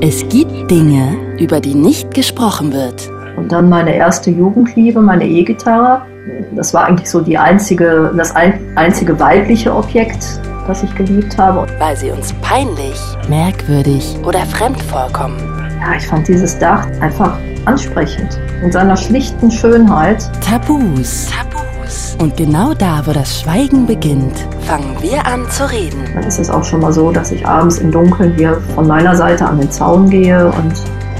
Es gibt Dinge, über die nicht gesprochen wird. Und dann meine erste Jugendliebe, meine E-Gitarre. Das war eigentlich so die einzige, das ein, einzige weibliche Objekt, das ich geliebt habe. Weil sie uns peinlich, merkwürdig oder fremd vorkommen. Ja, ich fand dieses Dach einfach ansprechend. In seiner schlichten Schönheit. Tabus. Tabus. Und genau da, wo das Schweigen beginnt, fangen wir an zu reden. Dann ist es auch schon mal so, dass ich abends im Dunkeln hier von meiner Seite an den Zaun gehe und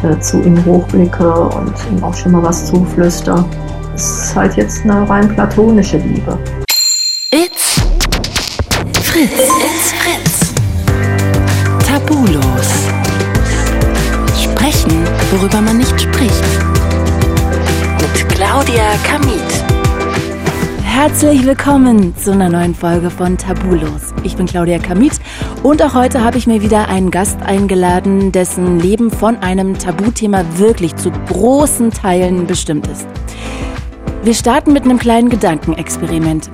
äh, zu ihm hochblicke und ihm auch schon mal was zuflüster. Es ist halt jetzt eine rein platonische Liebe. It's Fritz. It's Fritz. Herzlich willkommen zu einer neuen Folge von Tabulos. Ich bin Claudia Kamit und auch heute habe ich mir wieder einen Gast eingeladen, dessen Leben von einem Tabuthema wirklich zu großen Teilen bestimmt ist. Wir starten mit einem kleinen Gedankenexperiment.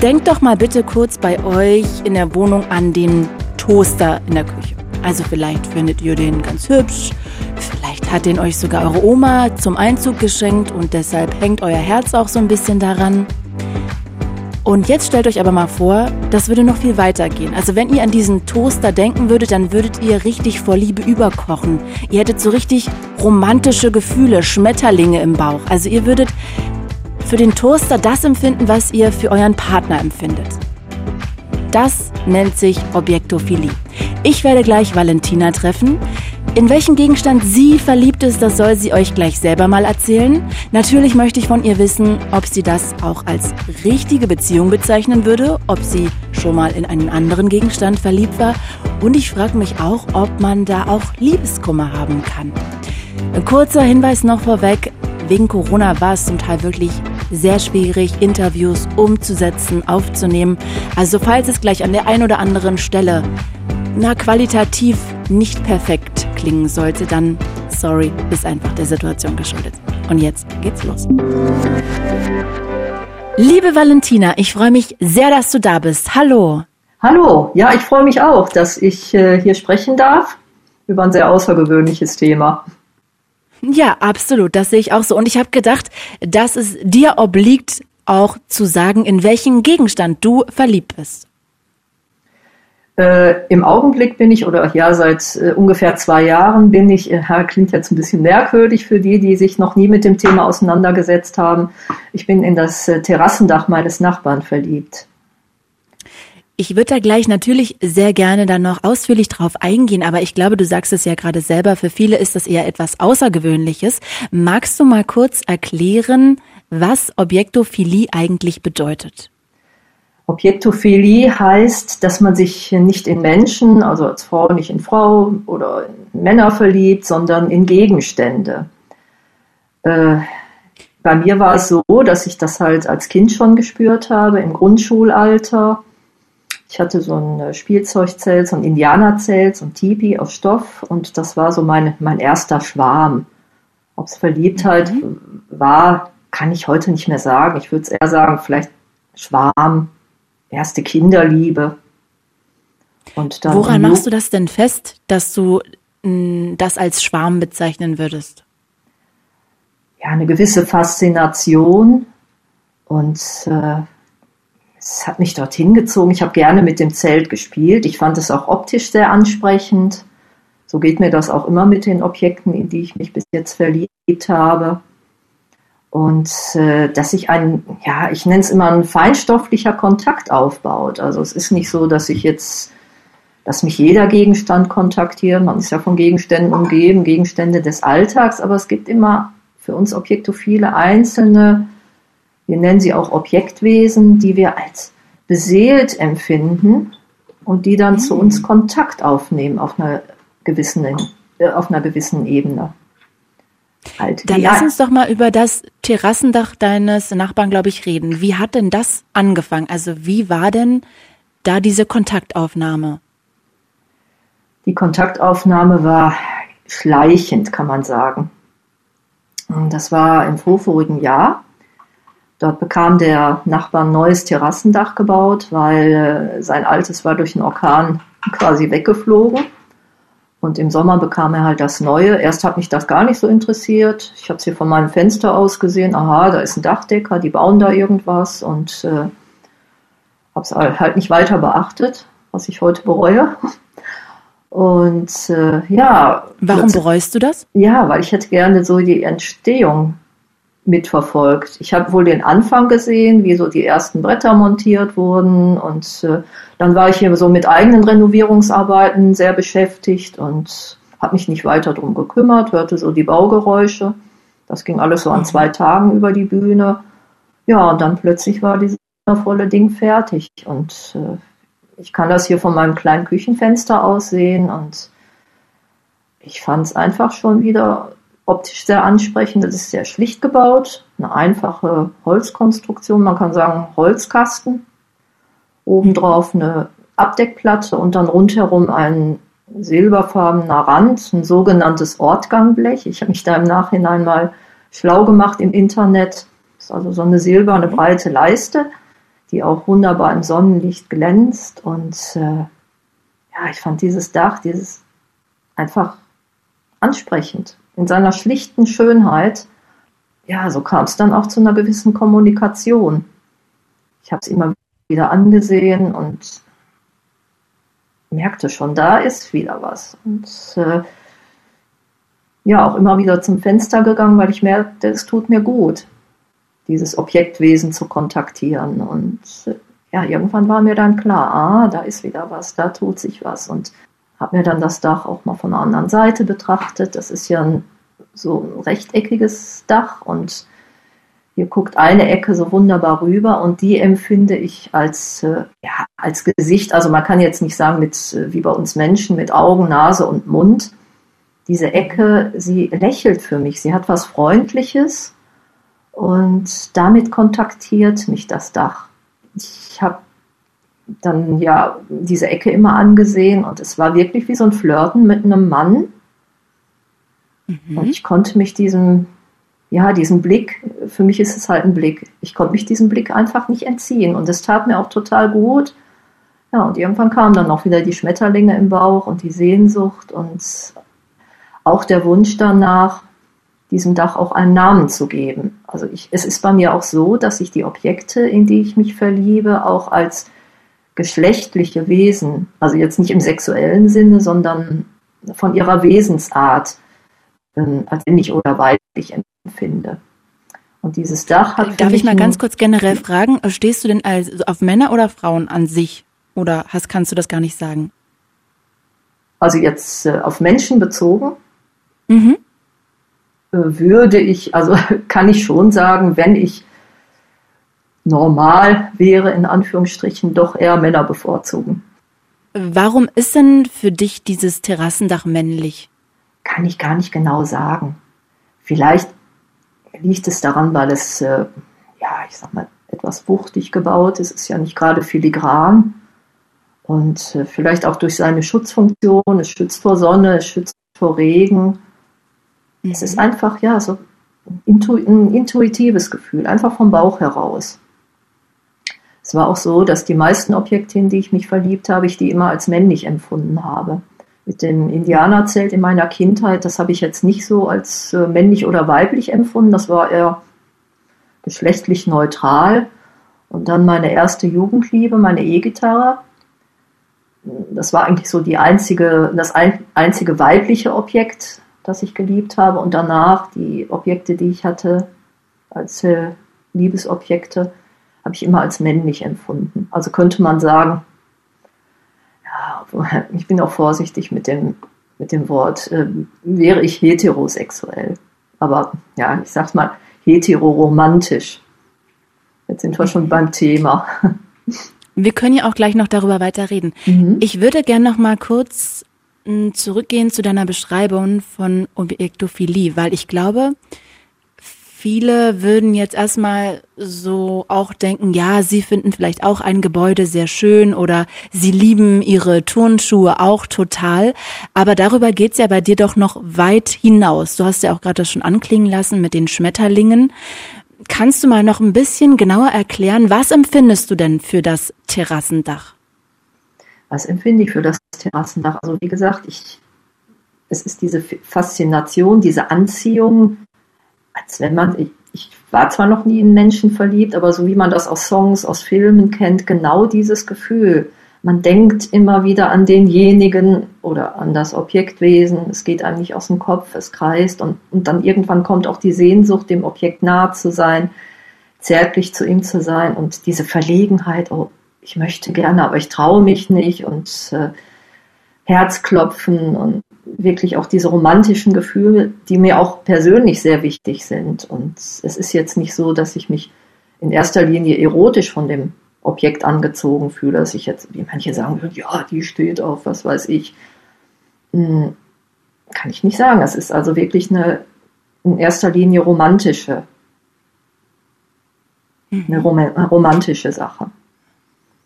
Denkt doch mal bitte kurz bei euch in der Wohnung an den Toaster in der Küche. Also vielleicht findet ihr den ganz hübsch, vielleicht hat den euch sogar eure Oma zum Einzug geschenkt und deshalb hängt euer Herz auch so ein bisschen daran. Und jetzt stellt euch aber mal vor, das würde noch viel weiter gehen. Also wenn ihr an diesen Toaster denken würdet, dann würdet ihr richtig vor Liebe überkochen. Ihr hättet so richtig romantische Gefühle, Schmetterlinge im Bauch. Also ihr würdet für den Toaster das empfinden, was ihr für euren Partner empfindet. Das nennt sich Objektophilie. Ich werde gleich Valentina treffen. In welchen Gegenstand sie verliebt ist, das soll sie euch gleich selber mal erzählen. Natürlich möchte ich von ihr wissen, ob sie das auch als richtige Beziehung bezeichnen würde, ob sie schon mal in einen anderen Gegenstand verliebt war. Und ich frage mich auch, ob man da auch Liebeskummer haben kann. Ein kurzer Hinweis noch vorweg. Wegen Corona war es zum Teil wirklich sehr schwierig, Interviews umzusetzen, aufzunehmen. Also falls es gleich an der einen oder anderen Stelle na qualitativ nicht perfekt klingen sollte, dann sorry, ist einfach der Situation geschuldet. Und jetzt geht's los. Liebe Valentina, ich freue mich sehr, dass du da bist. Hallo. Hallo, ja, ich freue mich auch, dass ich äh, hier sprechen darf über ein sehr außergewöhnliches Thema. Ja, absolut, das sehe ich auch so. Und ich habe gedacht, dass es dir obliegt, auch zu sagen, in welchen Gegenstand du verliebt bist. Äh, Im Augenblick bin ich, oder ja, seit äh, ungefähr zwei Jahren bin ich, äh, klingt jetzt ein bisschen merkwürdig für die, die sich noch nie mit dem Thema auseinandergesetzt haben, ich bin in das äh, Terrassendach meines Nachbarn verliebt. Ich würde da gleich natürlich sehr gerne dann noch ausführlich drauf eingehen, aber ich glaube, du sagst es ja gerade selber, für viele ist das eher etwas Außergewöhnliches. Magst du mal kurz erklären, was Objektophilie eigentlich bedeutet? Objektophilie heißt, dass man sich nicht in Menschen, also als Frau nicht in Frau oder in Männer verliebt, sondern in Gegenstände. Äh, bei mir war es so, dass ich das halt als Kind schon gespürt habe, im Grundschulalter. Ich hatte so ein Spielzeugzelt, so ein Indianerzelt, so ein Tipi aus Stoff und das war so mein, mein erster Schwarm. Ob es Verliebtheit mhm. war, kann ich heute nicht mehr sagen. Ich würde es eher sagen, vielleicht Schwarm, erste Kinderliebe. Und dann Woran machst du das denn fest, dass du mh, das als Schwarm bezeichnen würdest? Ja, eine gewisse Faszination und äh, es hat mich dorthin gezogen. Ich habe gerne mit dem Zelt gespielt. Ich fand es auch optisch sehr ansprechend. So geht mir das auch immer mit den Objekten, in die ich mich bis jetzt verliebt habe. Und äh, dass sich ein, ja, ich nenne es immer ein feinstofflicher Kontakt aufbaut. Also es ist nicht so, dass ich jetzt, dass mich jeder Gegenstand kontaktiert. Man ist ja von Gegenständen umgeben, Gegenstände des Alltags, aber es gibt immer für uns Objektophile einzelne, wir nennen sie auch Objektwesen, die wir als beseelt empfinden und die dann mhm. zu uns Kontakt aufnehmen auf einer gewissen, äh, auf einer gewissen Ebene. Halt. Dann lass uns doch mal über das Terrassendach deines Nachbarn, glaube ich, reden. Wie hat denn das angefangen? Also wie war denn da diese Kontaktaufnahme? Die Kontaktaufnahme war schleichend, kann man sagen. Das war im vorvorigen Jahr. Dort bekam der Nachbar ein neues Terrassendach gebaut, weil äh, sein altes war durch einen Orkan quasi weggeflogen. Und im Sommer bekam er halt das Neue. Erst hat mich das gar nicht so interessiert. Ich habe es hier von meinem Fenster aus gesehen. Aha, da ist ein Dachdecker, die bauen da irgendwas. Und äh, habe es halt nicht weiter beachtet, was ich heute bereue. Und äh, ja. Warum bereust du das? Ja, weil ich hätte gerne so die Entstehung mitverfolgt. Ich habe wohl den Anfang gesehen, wie so die ersten Bretter montiert wurden und äh, dann war ich hier so mit eigenen Renovierungsarbeiten sehr beschäftigt und habe mich nicht weiter drum gekümmert, hörte so die Baugeräusche. Das ging alles so an zwei Tagen über die Bühne. Ja, und dann plötzlich war dieses wundervolle Ding fertig und äh, ich kann das hier von meinem kleinen Küchenfenster aus sehen und ich fand es einfach schon wieder optisch sehr ansprechend. Es ist sehr schlicht gebaut, eine einfache Holzkonstruktion, man kann sagen Holzkasten. Obendrauf eine Abdeckplatte und dann rundherum ein silberfarbener Rand, ein sogenanntes Ortgangblech. Ich habe mich da im Nachhinein mal schlau gemacht im Internet. Das ist also so eine silberne breite Leiste, die auch wunderbar im Sonnenlicht glänzt. Und äh, ja, ich fand dieses Dach, dieses einfach ansprechend in seiner schlichten Schönheit, ja, so kam es dann auch zu einer gewissen Kommunikation. Ich habe es immer wieder angesehen und merkte schon, da ist wieder was. Und äh, ja, auch immer wieder zum Fenster gegangen, weil ich merkte, es tut mir gut, dieses Objektwesen zu kontaktieren. Und äh, ja, irgendwann war mir dann klar, ah, da ist wieder was, da tut sich was. Und habe mir dann das Dach auch mal von der anderen Seite betrachtet. Das ist ja ein, so ein rechteckiges Dach und hier guckt eine Ecke so wunderbar rüber und die empfinde ich als, äh, ja, als Gesicht. Also man kann jetzt nicht sagen mit, äh, wie bei uns Menschen, mit Augen, Nase und Mund. Diese Ecke, sie lächelt für mich. Sie hat was Freundliches und damit kontaktiert mich das Dach. Ich habe dann ja diese Ecke immer angesehen und es war wirklich wie so ein Flirten mit einem Mann. Mhm. Und ich konnte mich diesem, ja, diesem Blick, für mich ist es halt ein Blick, ich konnte mich diesem Blick einfach nicht entziehen und es tat mir auch total gut. Ja, und irgendwann kamen dann auch wieder die Schmetterlinge im Bauch und die Sehnsucht und auch der Wunsch danach, diesem Dach auch einen Namen zu geben. Also ich, es ist bei mir auch so, dass ich die Objekte, in die ich mich verliebe, auch als geschlechtliche Wesen, also jetzt nicht im sexuellen Sinne, sondern von ihrer Wesensart ähm, als männlich oder weiblich empfinde. Und dieses Dach hat. Darf ich mal ganz kurz generell fragen, stehst du denn als, auf Männer oder Frauen an sich? Oder hast, kannst du das gar nicht sagen? Also jetzt äh, auf Menschen bezogen, mhm. äh, würde ich, also kann ich schon sagen, wenn ich normal wäre, in Anführungsstrichen, doch eher Männer bevorzugen. Warum ist denn für dich dieses Terrassendach männlich? Kann ich gar nicht genau sagen. Vielleicht liegt es daran, weil es, äh, ja, ich sag mal, etwas wuchtig gebaut ist. Es ist ja nicht gerade filigran. Und äh, vielleicht auch durch seine Schutzfunktion. Es schützt vor Sonne, es schützt vor Regen. Mhm. Es ist einfach, ja, so ein intuitives Gefühl, einfach vom Bauch heraus. Es war auch so, dass die meisten Objekte, in die ich mich verliebt habe, ich die immer als männlich empfunden habe. Mit dem Indianerzelt in meiner Kindheit, das habe ich jetzt nicht so als äh, männlich oder weiblich empfunden, das war eher geschlechtlich neutral. Und dann meine erste Jugendliebe, meine E-Gitarre. Das war eigentlich so die einzige, das ein, einzige weibliche Objekt, das ich geliebt habe. Und danach die Objekte, die ich hatte als äh, Liebesobjekte, habe ich immer als männlich empfunden. Also könnte man sagen, ja, ich bin auch vorsichtig mit dem, mit dem Wort, äh, wäre ich heterosexuell. Aber ja, ich sag's mal, heteroromantisch. Jetzt sind wir schon beim Thema. Wir können ja auch gleich noch darüber weiterreden. Mhm. Ich würde gerne noch mal kurz hm, zurückgehen zu deiner Beschreibung von Objektophilie, weil ich glaube, Viele würden jetzt erstmal so auch denken, ja, sie finden vielleicht auch ein Gebäude sehr schön oder sie lieben ihre Turnschuhe auch total. Aber darüber geht's ja bei dir doch noch weit hinaus. Du hast ja auch gerade das schon anklingen lassen mit den Schmetterlingen. Kannst du mal noch ein bisschen genauer erklären, was empfindest du denn für das Terrassendach? Was empfinde ich für das Terrassendach? Also wie gesagt, ich es ist diese Faszination, diese Anziehung, als wenn man, ich, ich war zwar noch nie in Menschen verliebt, aber so wie man das aus Songs, aus Filmen kennt, genau dieses Gefühl. Man denkt immer wieder an denjenigen oder an das Objektwesen. Es geht einem nicht aus dem Kopf, es kreist und, und dann irgendwann kommt auch die Sehnsucht, dem Objekt nahe zu sein, zärtlich zu ihm zu sein und diese Verlegenheit, oh, ich möchte gerne, aber ich traue mich nicht und äh, Herzklopfen und wirklich auch diese romantischen Gefühle, die mir auch persönlich sehr wichtig sind. Und es ist jetzt nicht so, dass ich mich in erster Linie erotisch von dem Objekt angezogen fühle, dass ich jetzt, wie manche sagen würden, ja, die steht auf, was weiß ich. Hm, kann ich nicht sagen. Es ist also wirklich eine in erster Linie romantische, eine rom romantische Sache.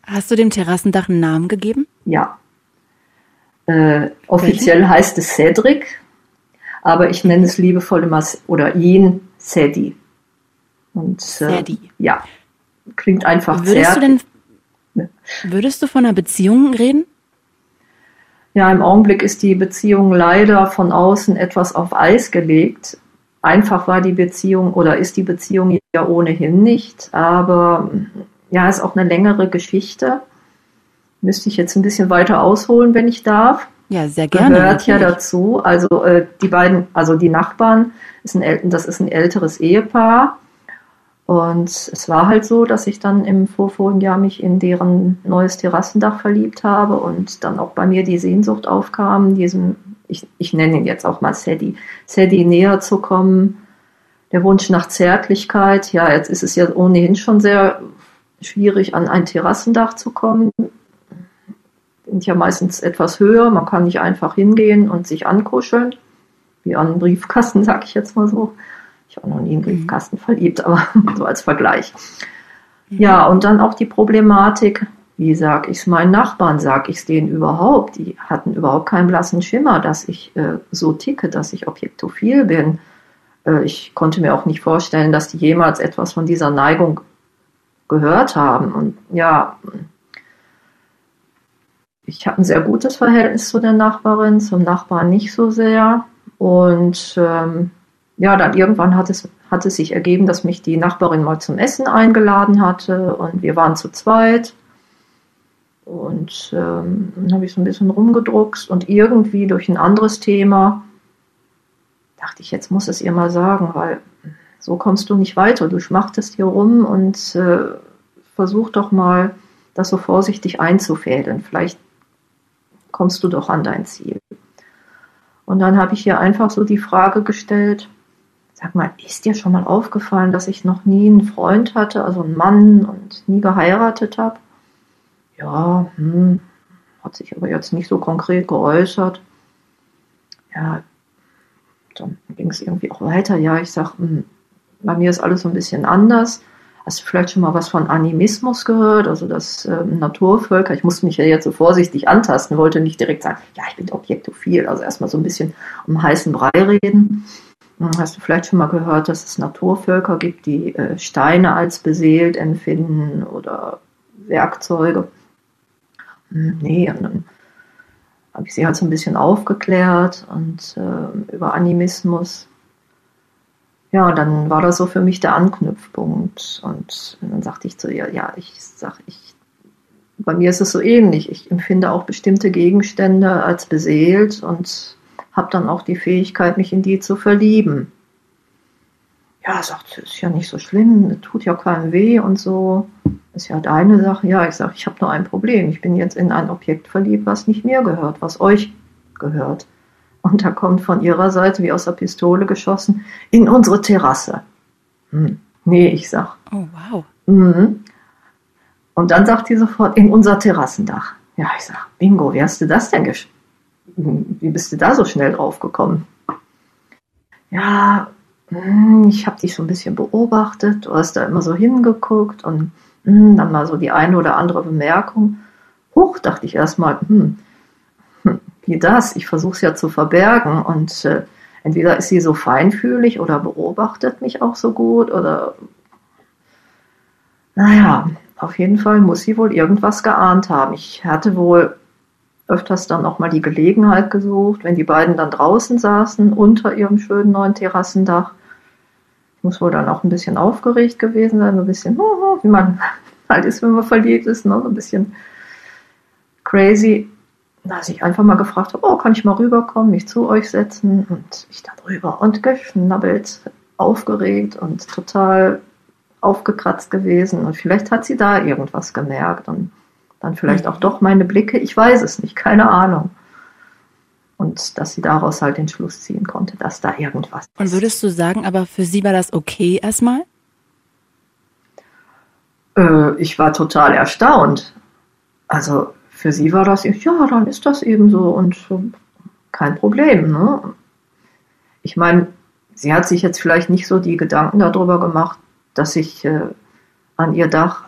Hast du dem Terrassendach einen Namen gegeben? Ja. Äh, offiziell Welchen? heißt es Cedric, aber ich nenne es liebevoll immer oder ihn Sedi. Und äh, ja, klingt einfach würdest sehr. Du denn, würdest du von einer Beziehung reden? Ja, im Augenblick ist die Beziehung leider von außen etwas auf Eis gelegt. Einfach war die Beziehung oder ist die Beziehung ja ohnehin nicht, aber ja, ist auch eine längere Geschichte. Müsste ich jetzt ein bisschen weiter ausholen, wenn ich darf. Ja, sehr gerne. Gehört ja dazu. Also äh, die beiden, also die Nachbarn, ist ein, das ist ein älteres Ehepaar. Und es war halt so, dass ich dann im vorvorigen Jahr mich in deren neues Terrassendach verliebt habe und dann auch bei mir die Sehnsucht aufkam, diesem, ich, ich nenne ihn jetzt auch mal Sadie, Sadie näher zu kommen. Der Wunsch nach Zärtlichkeit, ja, jetzt ist es ja ohnehin schon sehr schwierig, an ein Terrassendach zu kommen sind ja meistens etwas höher. Man kann nicht einfach hingehen und sich ankuscheln, wie an einen Briefkasten, sag ich jetzt mal so. Ich habe noch nie einen mhm. Briefkasten verliebt, aber so als Vergleich. Ja, und dann auch die Problematik, wie sag ich es meinen Nachbarn, sag ich es denen überhaupt? Die hatten überhaupt keinen blassen Schimmer, dass ich äh, so ticke, dass ich objektophil bin. Äh, ich konnte mir auch nicht vorstellen, dass die jemals etwas von dieser Neigung gehört haben. Und ja, ich habe ein sehr gutes Verhältnis zu der Nachbarin, zum Nachbarn nicht so sehr. Und ähm, ja, dann irgendwann hat es, hat es sich ergeben, dass mich die Nachbarin mal zum Essen eingeladen hatte und wir waren zu zweit. Und ähm, dann habe ich so ein bisschen rumgedruckst und irgendwie durch ein anderes Thema dachte ich, jetzt muss es ihr mal sagen, weil so kommst du nicht weiter. Du schmachtest hier rum und äh, versuch doch mal, das so vorsichtig einzufädeln. Vielleicht kommst du doch an dein Ziel. Und dann habe ich ihr einfach so die Frage gestellt, sag mal, ist dir schon mal aufgefallen, dass ich noch nie einen Freund hatte, also einen Mann und nie geheiratet habe? Ja, hm, hat sich aber jetzt nicht so konkret geäußert. Ja, dann ging es irgendwie auch weiter. Ja, ich sag, hm, bei mir ist alles so ein bisschen anders. Hast du vielleicht schon mal was von Animismus gehört? Also das ähm, Naturvölker, ich musste mich ja jetzt so vorsichtig antasten, wollte nicht direkt sagen, ja, ich bin objektophil, also erstmal so ein bisschen um heißen Brei reden. Hm, hast du vielleicht schon mal gehört, dass es Naturvölker gibt, die äh, Steine als beseelt empfinden oder Werkzeuge? Hm, nee, und dann habe ich sie halt so ein bisschen aufgeklärt und äh, über Animismus ja, dann war das so für mich der Anknüpfpunkt. Und dann sagte ich zu ihr, ja, ich sag, ich, bei mir ist es so ähnlich. Ich empfinde auch bestimmte Gegenstände als beseelt und habe dann auch die Fähigkeit, mich in die zu verlieben. Ja, sagt sie, ist ja nicht so schlimm, tut ja keinem weh und so. Ist ja deine Sache. Ja, ich sage, ich habe nur ein Problem. Ich bin jetzt in ein Objekt verliebt, was nicht mir gehört, was euch gehört. Und da kommt von ihrer Seite, wie aus der Pistole geschossen, in unsere Terrasse. Hm. Nee, ich sag. Oh, wow. Mhm. Und dann sagt sie sofort, in unser Terrassendach. Ja, ich sag, Bingo, wie hast du das denn gesch Wie bist du da so schnell drauf gekommen? Ja, hm, ich habe dich so ein bisschen beobachtet, du hast da immer so hingeguckt und hm, dann mal so die eine oder andere Bemerkung. Huch, dachte ich erstmal, hm, wie das? Ich versuche es ja zu verbergen und äh, entweder ist sie so feinfühlig oder beobachtet mich auch so gut oder naja, auf jeden Fall muss sie wohl irgendwas geahnt haben. Ich hatte wohl öfters dann auch mal die Gelegenheit gesucht, wenn die beiden dann draußen saßen, unter ihrem schönen neuen Terrassendach. Ich muss wohl dann auch ein bisschen aufgeregt gewesen sein, so ein bisschen, wie man halt ist, wenn man verliebt ist, ne? so ein bisschen crazy. Dass ich einfach mal gefragt habe, oh, kann ich mal rüberkommen, mich zu euch setzen? Und ich dann rüber und geschnabbelt, aufgeregt und total aufgekratzt gewesen. Und vielleicht hat sie da irgendwas gemerkt und dann vielleicht auch doch meine Blicke. Ich weiß es nicht, keine Ahnung. Und dass sie daraus halt den Schluss ziehen konnte, dass da irgendwas ist. Und würdest du sagen, aber für sie war das okay erstmal? Äh, ich war total erstaunt. Also für sie war das, ja, dann ist das eben so und kein Problem. Ne? Ich meine, sie hat sich jetzt vielleicht nicht so die Gedanken darüber gemacht, dass ich äh, an ihr Dach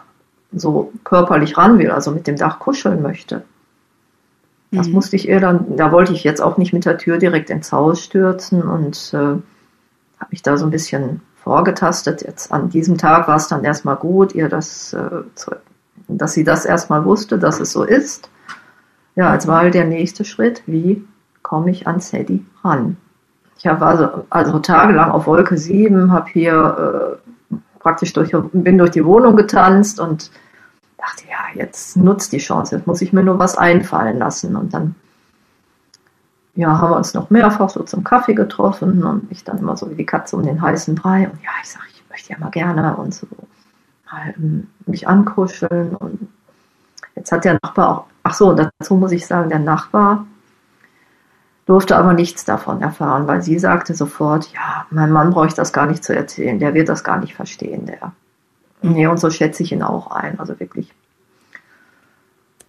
so körperlich ran will, also mit dem Dach kuscheln möchte. Das mhm. musste ich ihr dann, da wollte ich jetzt auch nicht mit der Tür direkt ins Haus stürzen und äh, habe mich da so ein bisschen vorgetastet. Jetzt an diesem Tag war es dann erstmal gut, ihr das, äh, zu, dass sie das erstmal wusste, dass es so ist. Ja, jetzt war halt der nächste Schritt, wie komme ich an Sadie ran? Ich war also, also tagelang auf Wolke 7, habe hier äh, praktisch durch, bin durch die Wohnung getanzt und dachte, ja, jetzt nutzt die Chance, jetzt muss ich mir nur was einfallen lassen. Und dann ja, haben wir uns noch mehrfach so zum Kaffee getroffen und ich dann immer so wie die Katze um den heißen Brei. Und ja, ich sage, ich möchte ja mal gerne und so mich ankuscheln. Und jetzt hat der Nachbar auch, ach so, dazu muss ich sagen, der Nachbar durfte aber nichts davon erfahren, weil sie sagte sofort, ja, mein Mann bräuchte das gar nicht zu erzählen, der wird das gar nicht verstehen, der. Nee, und so schätze ich ihn auch ein, also wirklich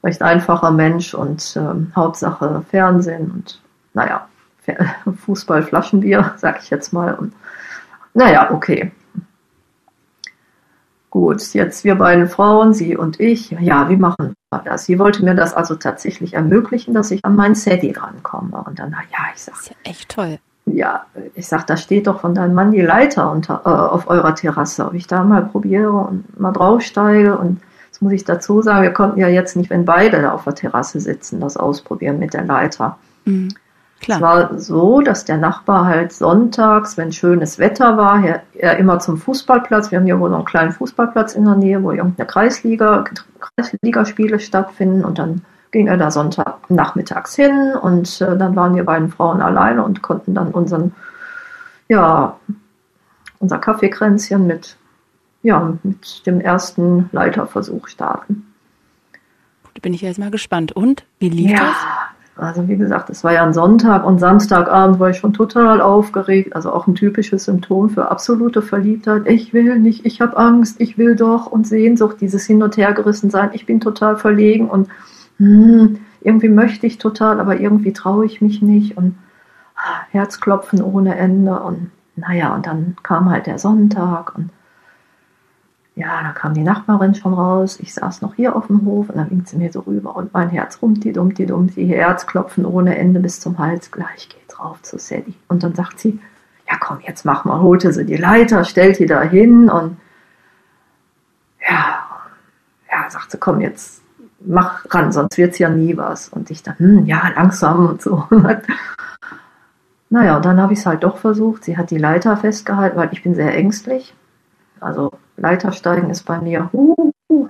recht einfacher Mensch und ähm, Hauptsache Fernsehen und naja, Fußball, Flaschenbier, sag ich jetzt mal. Und, naja, okay. Gut, jetzt wir beiden Frauen, sie und ich, ja, wie machen wir das? Sie wollte mir das also tatsächlich ermöglichen, dass ich an meinen Sadie drankomme. Und dann, na ja, ich sag. Das ist ja echt toll. Ja, ich sag, da steht doch von deinem Mann die Leiter unter, äh, auf eurer Terrasse. Ob ich da mal probiere und mal draufsteige. Und das muss ich dazu sagen, wir konnten ja jetzt nicht, wenn beide da auf der Terrasse sitzen, das ausprobieren mit der Leiter. Mhm. Klar. Es war so, dass der Nachbar halt sonntags, wenn schönes Wetter war, er, er immer zum Fußballplatz, wir haben hier wohl noch einen kleinen Fußballplatz in der Nähe, wo irgendeine Kreisliga, Kreisligaspiele stattfinden und dann ging er da Sonntagnachmittags hin und äh, dann waren wir beiden Frauen alleine und konnten dann unseren, ja, unser Kaffeekränzchen mit, ja, mit dem ersten Leiterversuch starten. Da bin ich jetzt mal gespannt. Und wie lief ja, das? Also wie gesagt, es war ja ein Sonntag und Samstagabend war ich schon total aufgeregt. Also auch ein typisches Symptom für absolute Verliebtheit. Ich will nicht, ich habe Angst, ich will doch und Sehnsucht, dieses Hin und Her gerissen sein. Ich bin total verlegen und hm, irgendwie möchte ich total, aber irgendwie traue ich mich nicht und ah, Herzklopfen ohne Ende und naja, und dann kam halt der Sonntag und ja, da kam die Nachbarin schon raus. Ich saß noch hier auf dem Hof und dann winkt sie mir so rüber und mein Herz rumti dummti dummti, Herzklopfen ohne Ende bis zum Hals. Gleich geht's rauf zu Sadie. Und dann sagt sie, ja komm, jetzt mach mal, holte sie die Leiter, stellt die da hin und ja, ja, sagt sie, komm, jetzt mach ran, sonst wird's ja nie was. Und ich dann, hm, ja, langsam und so. naja, und dann habe ich es halt doch versucht. Sie hat die Leiter festgehalten, weil ich bin sehr ängstlich. Also Leitersteigen ist bei mir uh, uh,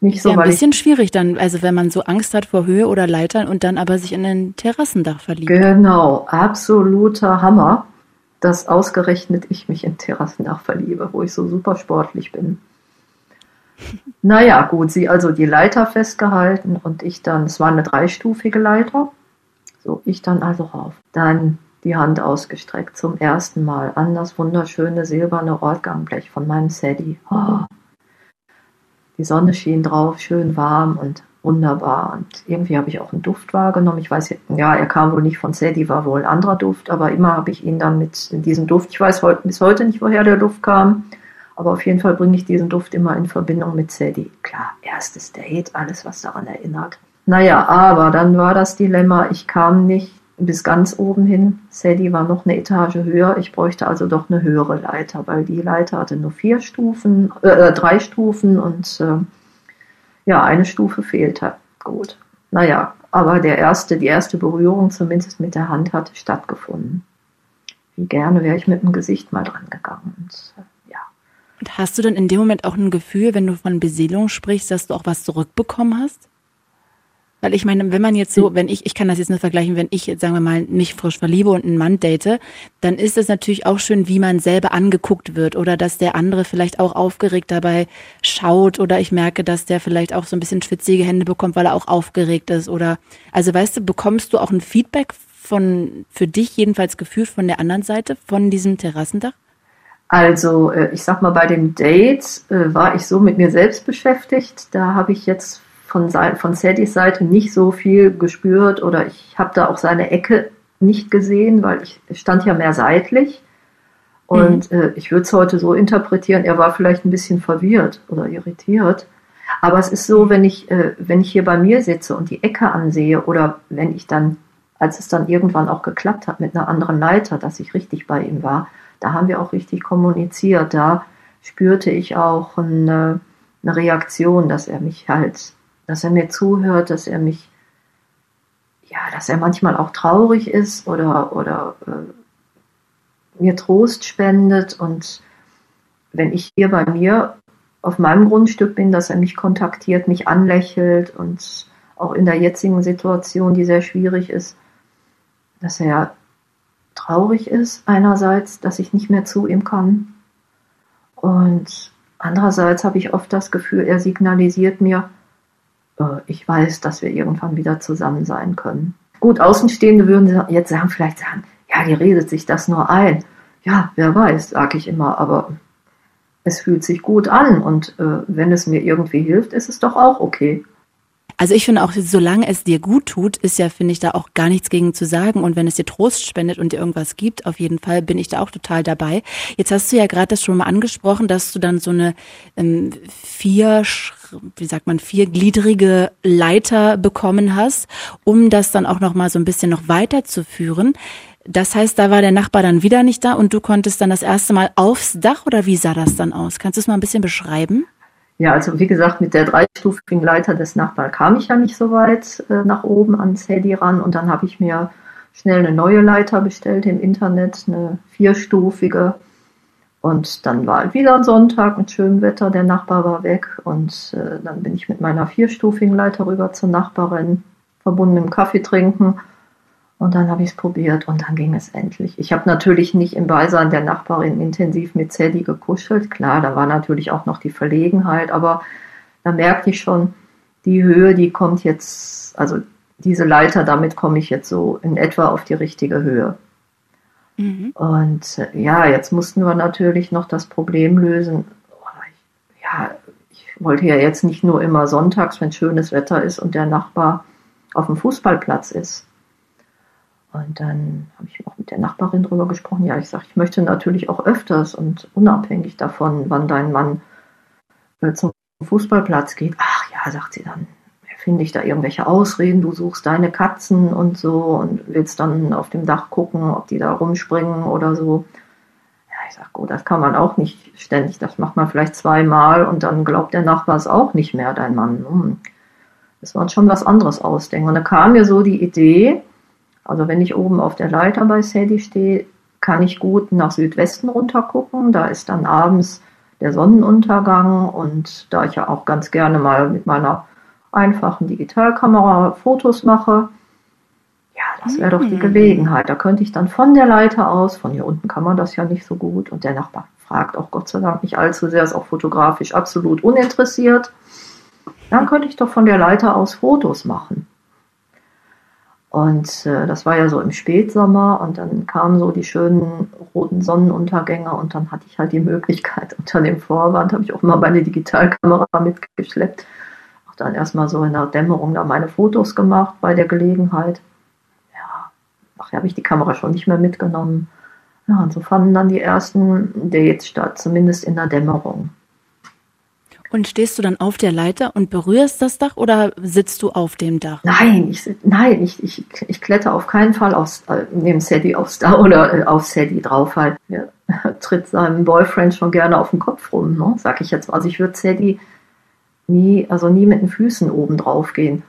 nicht so. Ja, ein bisschen schwierig dann, also wenn man so Angst hat vor Höhe oder Leitern und dann aber sich in ein Terrassendach verliebt. Genau, absoluter Hammer, dass ausgerechnet ich mich in Terrassendach verliebe, wo ich so super sportlich bin. naja, gut, sie also die Leiter festgehalten und ich dann, es war eine dreistufige Leiter, so ich dann also rauf. Dann die Hand ausgestreckt, zum ersten Mal an das wunderschöne silberne Ortgangblech von meinem Sadie. Oh. Die Sonne schien drauf, schön warm und wunderbar. Und irgendwie habe ich auch einen Duft wahrgenommen. Ich weiß, ja, er kam wohl nicht von Sadie, war wohl ein anderer Duft, aber immer habe ich ihn dann mit diesem Duft, ich weiß bis heute nicht, woher der Duft kam, aber auf jeden Fall bringe ich diesen Duft immer in Verbindung mit Sadie. Klar, erstes Date, alles, was daran erinnert. Naja, aber dann war das Dilemma, ich kam nicht bis ganz oben hin. Sadie war noch eine Etage höher. Ich bräuchte also doch eine höhere Leiter, weil die Leiter hatte nur vier Stufen, äh, äh drei Stufen und äh, ja, eine Stufe fehlte. Gut. Naja, aber der erste, die erste Berührung zumindest mit der Hand hatte stattgefunden. Wie gerne wäre ich mit dem Gesicht mal dran gegangen. Und, ja. Und hast du denn in dem Moment auch ein Gefühl, wenn du von Beseelung sprichst, dass du auch was zurückbekommen hast? Weil ich meine, wenn man jetzt so, wenn ich, ich kann das jetzt nicht vergleichen, wenn ich jetzt, sagen wir mal, mich frisch verliebe und einen Mann date, dann ist es natürlich auch schön, wie man selber angeguckt wird oder dass der andere vielleicht auch aufgeregt dabei schaut oder ich merke, dass der vielleicht auch so ein bisschen schwitzige Hände bekommt, weil er auch aufgeregt ist oder, also weißt du, bekommst du auch ein Feedback von, für dich jedenfalls gefühlt von der anderen Seite, von diesem Terrassendach? Also, äh, ich sag mal, bei dem Date äh, war ich so mit mir selbst beschäftigt. Da habe ich jetzt von, von Saddys Seite nicht so viel gespürt oder ich habe da auch seine Ecke nicht gesehen, weil ich stand ja mehr seitlich. Und mhm. äh, ich würde es heute so interpretieren, er war vielleicht ein bisschen verwirrt oder irritiert. Aber es ist so, wenn ich, äh, wenn ich hier bei mir sitze und die Ecke ansehe oder wenn ich dann, als es dann irgendwann auch geklappt hat mit einer anderen Leiter, dass ich richtig bei ihm war, da haben wir auch richtig kommuniziert. Da spürte ich auch eine, eine Reaktion, dass er mich halt dass er mir zuhört, dass er mich, ja, dass er manchmal auch traurig ist oder, oder äh, mir Trost spendet. Und wenn ich hier bei mir auf meinem Grundstück bin, dass er mich kontaktiert, mich anlächelt und auch in der jetzigen Situation, die sehr schwierig ist, dass er traurig ist, einerseits, dass ich nicht mehr zu ihm kann. Und andererseits habe ich oft das Gefühl, er signalisiert mir, ich weiß, dass wir irgendwann wieder zusammen sein können. Gut, Außenstehende würden jetzt sagen, vielleicht sagen, ja, die redet sich das nur ein. Ja, wer weiß, sage ich immer, aber es fühlt sich gut an und äh, wenn es mir irgendwie hilft, ist es doch auch okay. Also ich finde auch, solange es dir gut tut, ist ja, finde ich, da auch gar nichts gegen zu sagen. Und wenn es dir Trost spendet und dir irgendwas gibt, auf jeden Fall bin ich da auch total dabei. Jetzt hast du ja gerade das schon mal angesprochen, dass du dann so eine ähm, vier, wie sagt man, viergliedrige Leiter bekommen hast, um das dann auch noch mal so ein bisschen noch weiterzuführen. Das heißt, da war der Nachbar dann wieder nicht da und du konntest dann das erste Mal aufs Dach oder wie sah das dann aus? Kannst du es mal ein bisschen beschreiben? Ja, also wie gesagt, mit der dreistufigen Leiter des Nachbarn kam ich ja nicht so weit äh, nach oben ans Handy ran und dann habe ich mir schnell eine neue Leiter bestellt im Internet, eine vierstufige. Und dann war halt wieder ein Sonntag mit schönem Wetter, der Nachbar war weg und äh, dann bin ich mit meiner vierstufigen Leiter rüber zur Nachbarin, verbunden dem Kaffee trinken und dann habe ich es probiert und dann ging es endlich. Ich habe natürlich nicht im Beisein der Nachbarin intensiv mit Sadie gekuschelt. Klar, da war natürlich auch noch die Verlegenheit, aber da merkte ich schon, die Höhe, die kommt jetzt, also diese Leiter, damit komme ich jetzt so in etwa auf die richtige Höhe. Mhm. Und äh, ja, jetzt mussten wir natürlich noch das Problem lösen. Ja, ich wollte ja jetzt nicht nur immer sonntags, wenn schönes Wetter ist und der Nachbar auf dem Fußballplatz ist. Und dann habe ich auch mit der Nachbarin drüber gesprochen. Ja, ich sage, ich möchte natürlich auch öfters und unabhängig davon, wann dein Mann äh, zum Fußballplatz geht. Ach ja, sagt sie dann, finde ich da irgendwelche Ausreden, du suchst deine Katzen und so und willst dann auf dem Dach gucken, ob die da rumspringen oder so. Ja, ich sage, gut, das kann man auch nicht ständig, das macht man vielleicht zweimal und dann glaubt der Nachbar es auch nicht mehr, dein Mann. Hm. Das war schon was anderes ausdenken. Und da kam mir so die Idee, also wenn ich oben auf der Leiter bei Sadie stehe, kann ich gut nach Südwesten runter gucken. Da ist dann abends der Sonnenuntergang und da ich ja auch ganz gerne mal mit meiner einfachen Digitalkamera Fotos mache, ja, das wäre doch die mhm. Gelegenheit. Da könnte ich dann von der Leiter aus, von hier unten kann man das ja nicht so gut und der Nachbar fragt auch Gott sei Dank nicht allzu sehr, ist auch fotografisch absolut uninteressiert. Dann könnte ich doch von der Leiter aus Fotos machen. Und äh, das war ja so im Spätsommer und dann kamen so die schönen roten Sonnenuntergänge und dann hatte ich halt die Möglichkeit unter dem Vorwand, habe ich auch mal meine Digitalkamera mitgeschleppt, dann erstmal so in der Dämmerung da meine Fotos gemacht bei der Gelegenheit. Ja, nachher habe ich die Kamera schon nicht mehr mitgenommen. Ja, und so fanden dann die ersten Dates statt, zumindest in der Dämmerung. Und stehst du dann auf der Leiter und berührst das Dach oder sitzt du auf dem Dach? Nein, ich, nein, ich, ich, ich kletter auf keinen Fall aufs, äh, neben Sadie aufs Dach oder äh, auf Sadie drauf halt. Ja, tritt seinem Boyfriend schon gerne auf den Kopf rum, ne? sag ich jetzt. Also ich würde Sadie nie, also nie mit den Füßen oben drauf gehen.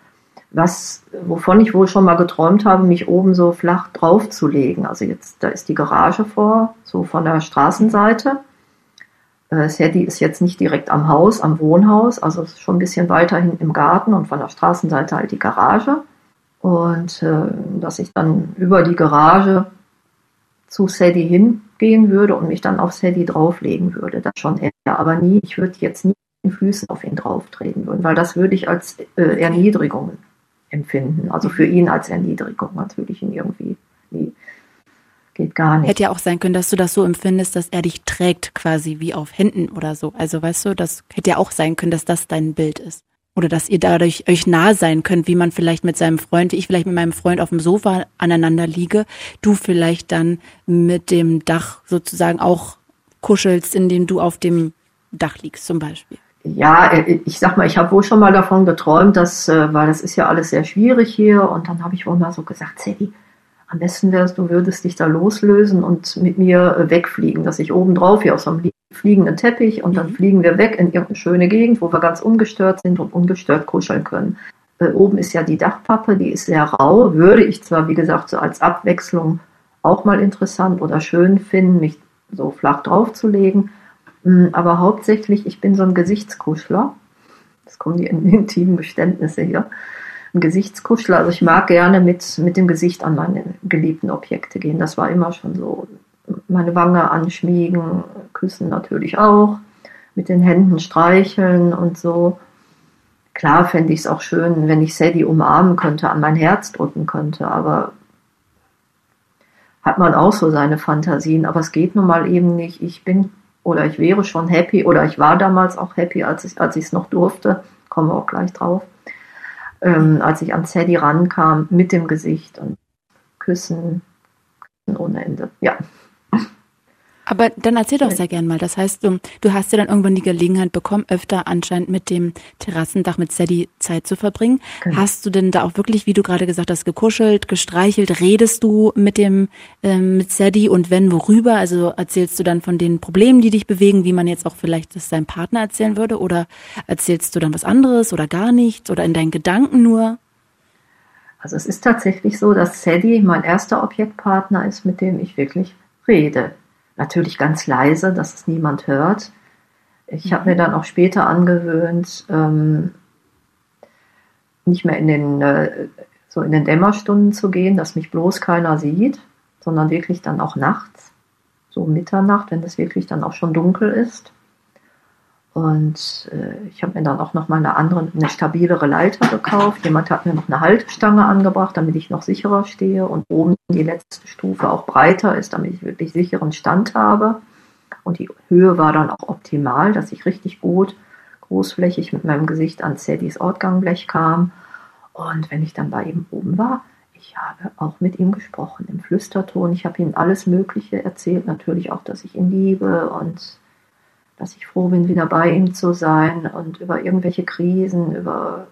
was, wovon ich wohl schon mal geträumt habe, mich oben so flach draufzulegen. Also jetzt, da ist die Garage vor, so von der Straßenseite. Äh, Sadie ist jetzt nicht direkt am Haus, am Wohnhaus, also schon ein bisschen weiter hinten im Garten und von der Straßenseite halt die Garage. Und äh, dass ich dann über die Garage zu Sadie hingehen würde und mich dann auf Sadie drauflegen würde. Das schon eher, aber nie, ich würde jetzt nie Füßen auf ihn drauftreten würden, weil das würde ich als äh, Erniedrigung empfinden. Also für ihn als Erniedrigung natürlich ihn irgendwie nie. Geht gar nicht. Hätte ja auch sein können, dass du das so empfindest, dass er dich trägt quasi wie auf Händen oder so. Also weißt du, das hätte ja auch sein können, dass das dein Bild ist. Oder dass ihr dadurch euch nah sein könnt, wie man vielleicht mit seinem Freund, wie ich vielleicht mit meinem Freund auf dem Sofa aneinander liege, du vielleicht dann mit dem Dach sozusagen auch kuschelst, indem du auf dem Dach liegst zum Beispiel. Ja, ich sag mal, ich habe wohl schon mal davon geträumt, dass, äh, weil das ist ja alles sehr schwierig hier und dann habe ich wohl mal so gesagt, Sadie, am besten wärst du würdest dich da loslösen und mit mir äh, wegfliegen, dass ich oben drauf hier aus so einem fliegenden Teppich und dann mhm. fliegen wir weg in irgendeine schöne Gegend, wo wir ganz ungestört sind und ungestört kuscheln können. Äh, oben ist ja die Dachpappe, die ist sehr rau, würde ich zwar, wie gesagt, so als Abwechslung auch mal interessant oder schön finden, mich so flach draufzulegen, aber hauptsächlich, ich bin so ein Gesichtskuschler. Das kommen die intimen Geständnisse hier ein Gesichtskuschler. Also ich mag gerne mit, mit dem Gesicht an meine geliebten Objekte gehen. Das war immer schon so. Meine Wange anschmiegen, küssen natürlich auch, mit den Händen streicheln und so. Klar fände ich es auch schön, wenn ich Sadie umarmen könnte, an mein Herz drücken könnte, aber hat man auch so seine Fantasien, aber es geht nun mal eben nicht. Ich bin oder ich wäre schon happy oder ich war damals auch happy, als ich als es noch durfte. Kommen wir auch gleich drauf ähm, als ich an Sadie rankam, mit dem Gesicht und Küssen ohne Ende. Ja. Aber dann erzähl doch sehr gern mal. Das heißt, du, du hast ja dann irgendwann die Gelegenheit bekommen, öfter anscheinend mit dem Terrassendach mit Sadie Zeit zu verbringen. Genau. Hast du denn da auch wirklich, wie du gerade gesagt hast, gekuschelt, gestreichelt? Redest du mit dem ähm, mit Sadie und wenn worüber? Also erzählst du dann von den Problemen, die dich bewegen, wie man jetzt auch vielleicht das seinem Partner erzählen würde? Oder erzählst du dann was anderes oder gar nichts oder in deinen Gedanken nur? Also es ist tatsächlich so, dass Sadie mein erster Objektpartner ist, mit dem ich wirklich rede Natürlich ganz leise, dass es niemand hört. Ich habe mir dann auch später angewöhnt, ähm, nicht mehr in den, äh, so in den Dämmerstunden zu gehen, dass mich bloß keiner sieht, sondern wirklich dann auch nachts, so Mitternacht, wenn es wirklich dann auch schon dunkel ist. Und äh, ich habe mir dann auch noch mal eine andere, eine stabilere Leiter gekauft. Jemand hat mir noch eine Haltestange angebracht, damit ich noch sicherer stehe und oben die letzte Stufe auch breiter ist, damit ich wirklich sicheren Stand habe. Und die Höhe war dann auch optimal, dass ich richtig gut großflächig mit meinem Gesicht an Sadies Ortgangblech kam. Und wenn ich dann bei ihm oben war, ich habe auch mit ihm gesprochen im Flüsterton. Ich habe ihm alles Mögliche erzählt, natürlich auch, dass ich ihn liebe und dass ich froh bin, wieder bei ihm zu sein und über irgendwelche Krisen, über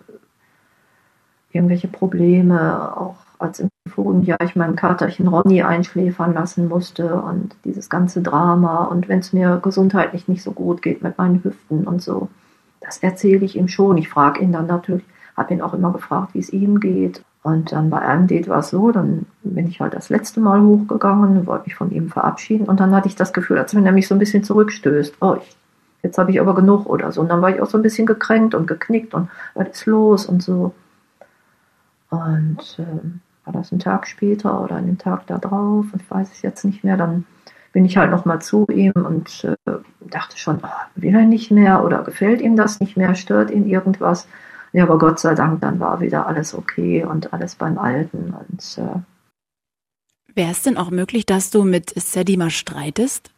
irgendwelche Probleme, auch als im vorigen Jahr ich meinen Katerchen Ronny einschläfern lassen musste und dieses ganze Drama und wenn es mir gesundheitlich nicht so gut geht mit meinen Hüften und so, das erzähle ich ihm schon. Ich frage ihn dann natürlich, habe ihn auch immer gefragt, wie es ihm geht. Und dann bei einem Date war es so, dann bin ich halt das letzte Mal hochgegangen, wollte mich von ihm verabschieden und dann hatte ich das Gefühl, als wenn er mich so ein bisschen zurückstößt. Oh, ich, jetzt habe ich aber genug oder so. Und dann war ich auch so ein bisschen gekränkt und geknickt und was ist los und so. Und äh, war das ein Tag später oder einen Tag da drauf, ich weiß es jetzt nicht mehr, dann bin ich halt nochmal zu ihm und äh, dachte schon, oh, will er nicht mehr oder gefällt ihm das nicht mehr, stört ihn irgendwas. Ja, aber Gott sei Dank, dann war wieder alles okay und alles beim Alten. Und äh, wäre es denn auch möglich, dass du mit Sadie mal streitest?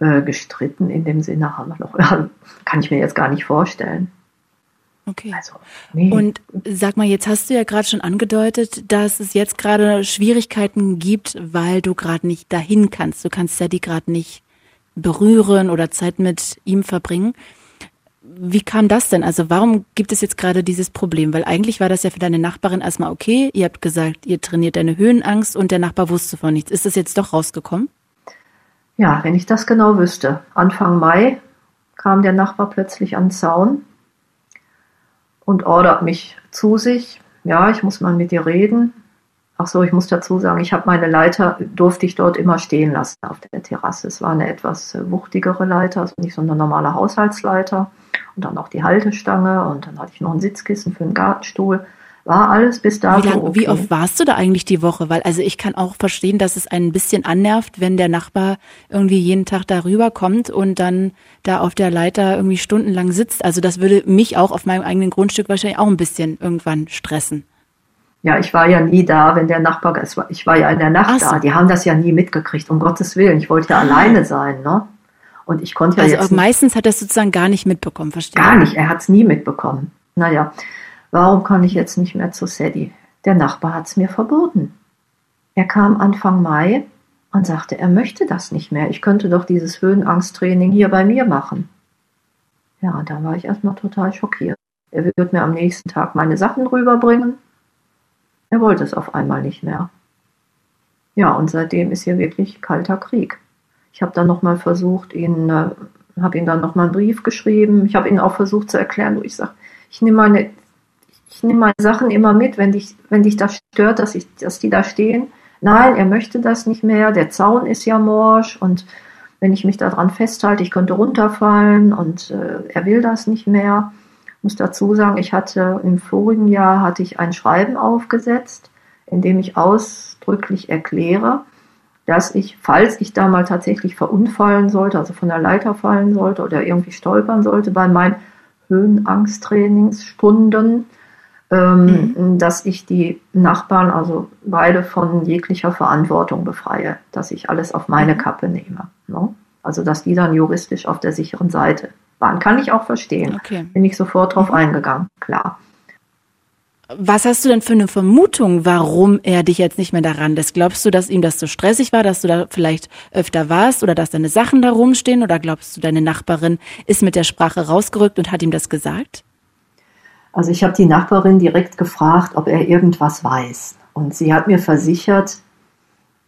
Äh, gestritten in dem Sinne haben wir noch, kann ich mir jetzt gar nicht vorstellen. Okay. Also, nee. Und sag mal, jetzt hast du ja gerade schon angedeutet, dass es jetzt gerade Schwierigkeiten gibt, weil du gerade nicht dahin kannst. Du kannst Sadie gerade nicht berühren oder Zeit mit ihm verbringen. Wie kam das denn? Also warum gibt es jetzt gerade dieses Problem? Weil eigentlich war das ja für deine Nachbarin erstmal okay. Ihr habt gesagt, ihr trainiert deine Höhenangst und der Nachbar wusste von nichts. Ist das jetzt doch rausgekommen? Ja, wenn ich das genau wüsste. Anfang Mai kam der Nachbar plötzlich an den Zaun und ordert mich zu sich, ja, ich muss mal mit dir reden. Ach so, ich muss dazu sagen, ich habe meine Leiter, durfte ich dort immer stehen lassen auf der Terrasse. Es war eine etwas äh, wuchtigere Leiter, also nicht so eine normale Haushaltsleiter. Und dann auch die Haltestange und dann hatte ich noch ein Sitzkissen für den Gartenstuhl. War alles bis dato. Wie, lang, okay. wie oft warst du da eigentlich die Woche? Weil also ich kann auch verstehen, dass es einen ein bisschen annervt, wenn der Nachbar irgendwie jeden Tag darüber kommt und dann da auf der Leiter irgendwie stundenlang sitzt. Also das würde mich auch auf meinem eigenen Grundstück wahrscheinlich auch ein bisschen irgendwann stressen. Ja, ich war ja nie da, wenn der Nachbar, ich war ja in der Nacht so. da. Die haben das ja nie mitgekriegt, um Gottes Willen. Ich wollte ja ah. alleine sein, ne? Und ich konnte ja also jetzt. meistens hat er es sozusagen gar nicht mitbekommen, verstehe Gar nicht, er hat es nie mitbekommen. Naja, warum kann ich jetzt nicht mehr zu Sadie? Der Nachbar hat es mir verboten. Er kam Anfang Mai und sagte, er möchte das nicht mehr. Ich könnte doch dieses Höhenangsttraining hier bei mir machen. Ja, da war ich erstmal total schockiert. Er wird mir am nächsten Tag meine Sachen rüberbringen. Er wollte es auf einmal nicht mehr. Ja, und seitdem ist hier wirklich kalter Krieg. Ich habe dann nochmal versucht, ihn, äh, habe ihn dann nochmal einen Brief geschrieben. Ich habe ihn auch versucht zu erklären, wo ich sage, ich nehme meine, ich nehme meine Sachen immer mit, wenn dich, wenn dich das stört, dass ich, dass die da stehen. Nein, er möchte das nicht mehr. Der Zaun ist ja morsch und wenn ich mich daran festhalte, ich könnte runterfallen und äh, er will das nicht mehr. Ich muss dazu sagen, ich hatte im vorigen Jahr hatte ich ein Schreiben aufgesetzt, in dem ich ausdrücklich erkläre, dass ich, falls ich da mal tatsächlich verunfallen sollte, also von der Leiter fallen sollte oder irgendwie stolpern sollte bei meinen Höhenangsttrainingsstunden, ähm, mhm. dass ich die Nachbarn, also beide von jeglicher Verantwortung befreie, dass ich alles auf meine mhm. Kappe nehme. Ne? Also dass die dann juristisch auf der sicheren Seite waren. Kann ich auch verstehen. Okay. Bin ich sofort drauf mhm. eingegangen, klar. Was hast du denn für eine Vermutung, warum er dich jetzt nicht mehr daran lässt? Glaubst du, dass ihm das so stressig war, dass du da vielleicht öfter warst oder dass deine Sachen da rumstehen? Oder glaubst du, deine Nachbarin ist mit der Sprache rausgerückt und hat ihm das gesagt? Also ich habe die Nachbarin direkt gefragt, ob er irgendwas weiß. Und sie hat mir versichert,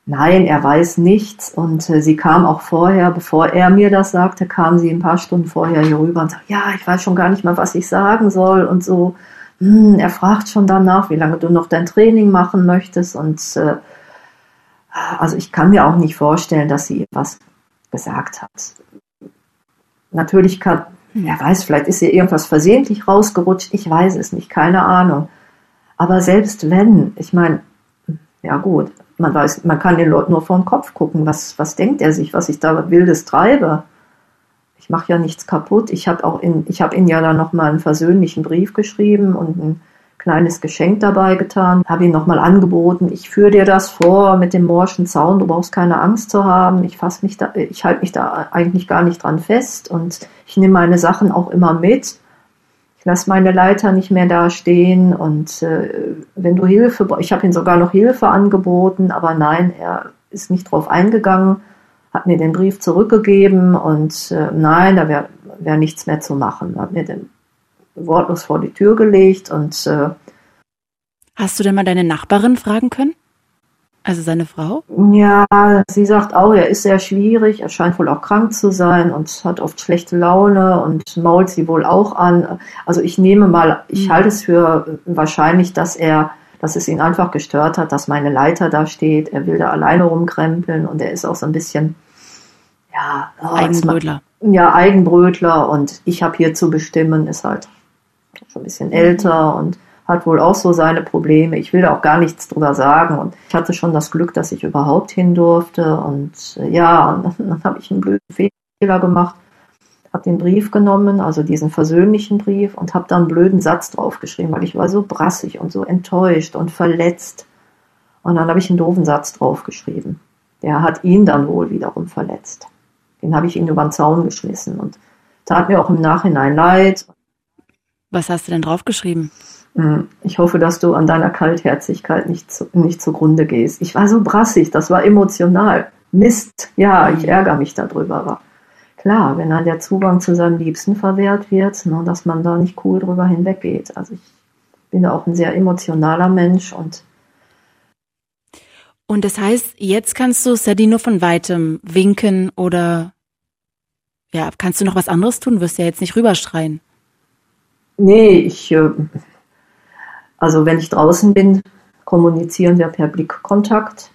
nein, er weiß nichts. Und äh, sie kam auch vorher, bevor er mir das sagte, kam sie ein paar Stunden vorher hier rüber und sagte, ja, ich weiß schon gar nicht mal, was ich sagen soll und so hm, er fragt schon danach, wie lange du noch dein Training machen möchtest. Und äh, also ich kann mir auch nicht vorstellen, dass sie was gesagt hat. Natürlich kann, hm. wer weiß, vielleicht ist ihr irgendwas versehentlich rausgerutscht, ich weiß es nicht, keine Ahnung. Aber selbst wenn, ich meine, ja gut, man weiß, man kann den Leuten nur vor den Kopf gucken, was, was denkt er sich, was ich da wildes treibe. Ich mache ja nichts kaputt. Ich habe auch in, ich habe ihnen ja dann nochmal einen versöhnlichen Brief geschrieben und ein kleines Geschenk dabei getan, habe ihnen nochmal angeboten, ich führe dir das vor mit dem morschen Zaun, du brauchst keine Angst zu haben, ich fasse mich da, ich halte mich da eigentlich gar nicht dran fest. Und ich nehme meine Sachen auch immer mit. Ich lasse meine Leiter nicht mehr da stehen und äh, wenn du Hilfe, ich habe ihm sogar noch Hilfe angeboten, aber nein, er ist nicht drauf eingegangen hat mir den Brief zurückgegeben und äh, nein, da wäre wär nichts mehr zu machen. Hat mir den wortlos vor die Tür gelegt und äh, Hast du denn mal deine Nachbarin fragen können? Also seine Frau? Ja, sie sagt auch, er ist sehr schwierig, er scheint wohl auch krank zu sein und hat oft schlechte Laune und mault sie wohl auch an. Also ich nehme mal, ich hm. halte es für wahrscheinlich, dass er dass es ihn einfach gestört hat, dass meine Leiter da steht. Er will da alleine rumkrempeln und er ist auch so ein bisschen, ja, oh, Eigenbrötler. Ja, Eigenbrötler und ich habe hier zu bestimmen, ist halt schon ein bisschen älter und hat wohl auch so seine Probleme. Ich will da auch gar nichts drüber sagen. Und ich hatte schon das Glück, dass ich überhaupt hin durfte. Und äh, ja, und dann, dann habe ich einen blöden Fehler gemacht habe den Brief genommen, also diesen versöhnlichen Brief, und habe da einen blöden Satz draufgeschrieben, weil ich war so brassig und so enttäuscht und verletzt. Und dann habe ich einen doofen Satz draufgeschrieben. Der hat ihn dann wohl wiederum verletzt. Den habe ich ihn über den Zaun geschmissen und tat mir auch im Nachhinein leid. Was hast du denn draufgeschrieben? Hm, ich hoffe, dass du an deiner Kaltherzigkeit nicht, nicht zugrunde gehst. Ich war so brassig, das war emotional. Mist, ja, ich ärgere mich darüber klar, wenn dann der Zugang zu seinem Liebsten verwehrt wird, ne, dass man da nicht cool drüber hinweggeht. Also ich bin auch ein sehr emotionaler Mensch und und das heißt, jetzt kannst du Sadie nur von weitem winken oder ja, kannst du noch was anderes tun? Du wirst ja jetzt nicht rüberschreien. Nee, ich, äh, Also wenn ich draußen bin, kommunizieren wir per Blickkontakt.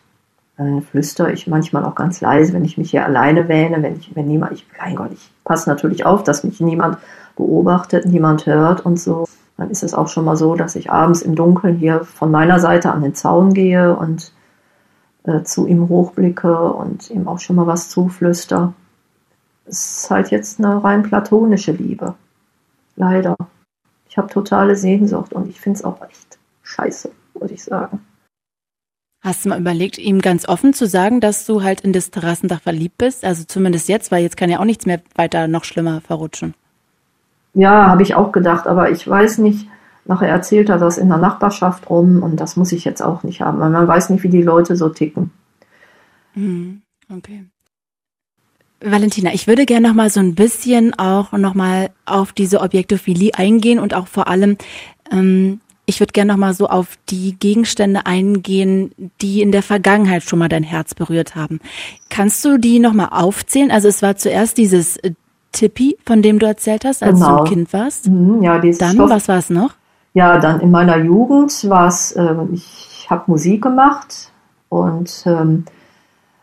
Dann flüstere ich manchmal auch ganz leise, wenn ich mich hier alleine wähne, wenn ich, wenn niemand, ich, mein Gott, ich passe natürlich auf, dass mich niemand beobachtet, niemand hört und so. Dann ist es auch schon mal so, dass ich abends im Dunkeln hier von meiner Seite an den Zaun gehe und äh, zu ihm hochblicke und ihm auch schon mal was zuflüster. Es ist halt jetzt eine rein platonische Liebe. Leider. Ich habe totale Sehnsucht und ich finde es auch echt scheiße, muss ich sagen. Hast du mal überlegt, ihm ganz offen zu sagen, dass du halt in das Terrassendach verliebt bist? Also zumindest jetzt, weil jetzt kann ja auch nichts mehr weiter noch schlimmer verrutschen. Ja, habe ich auch gedacht, aber ich weiß nicht, nachher erzählt er das in der Nachbarschaft rum und das muss ich jetzt auch nicht haben, weil man weiß nicht, wie die Leute so ticken. Mhm, okay. Valentina, ich würde gerne noch mal so ein bisschen auch noch mal auf diese Objektophilie eingehen und auch vor allem, ähm, ich würde gerne noch mal so auf die Gegenstände eingehen, die in der Vergangenheit schon mal dein Herz berührt haben. Kannst du die noch mal aufzählen? Also es war zuerst dieses äh, Tippi, von dem du erzählt hast, als genau. du ein Kind warst. Mhm, ja, dieses Dann, Stoff. was war es noch? Ja, dann in meiner Jugend war es, äh, ich habe Musik gemacht und ähm,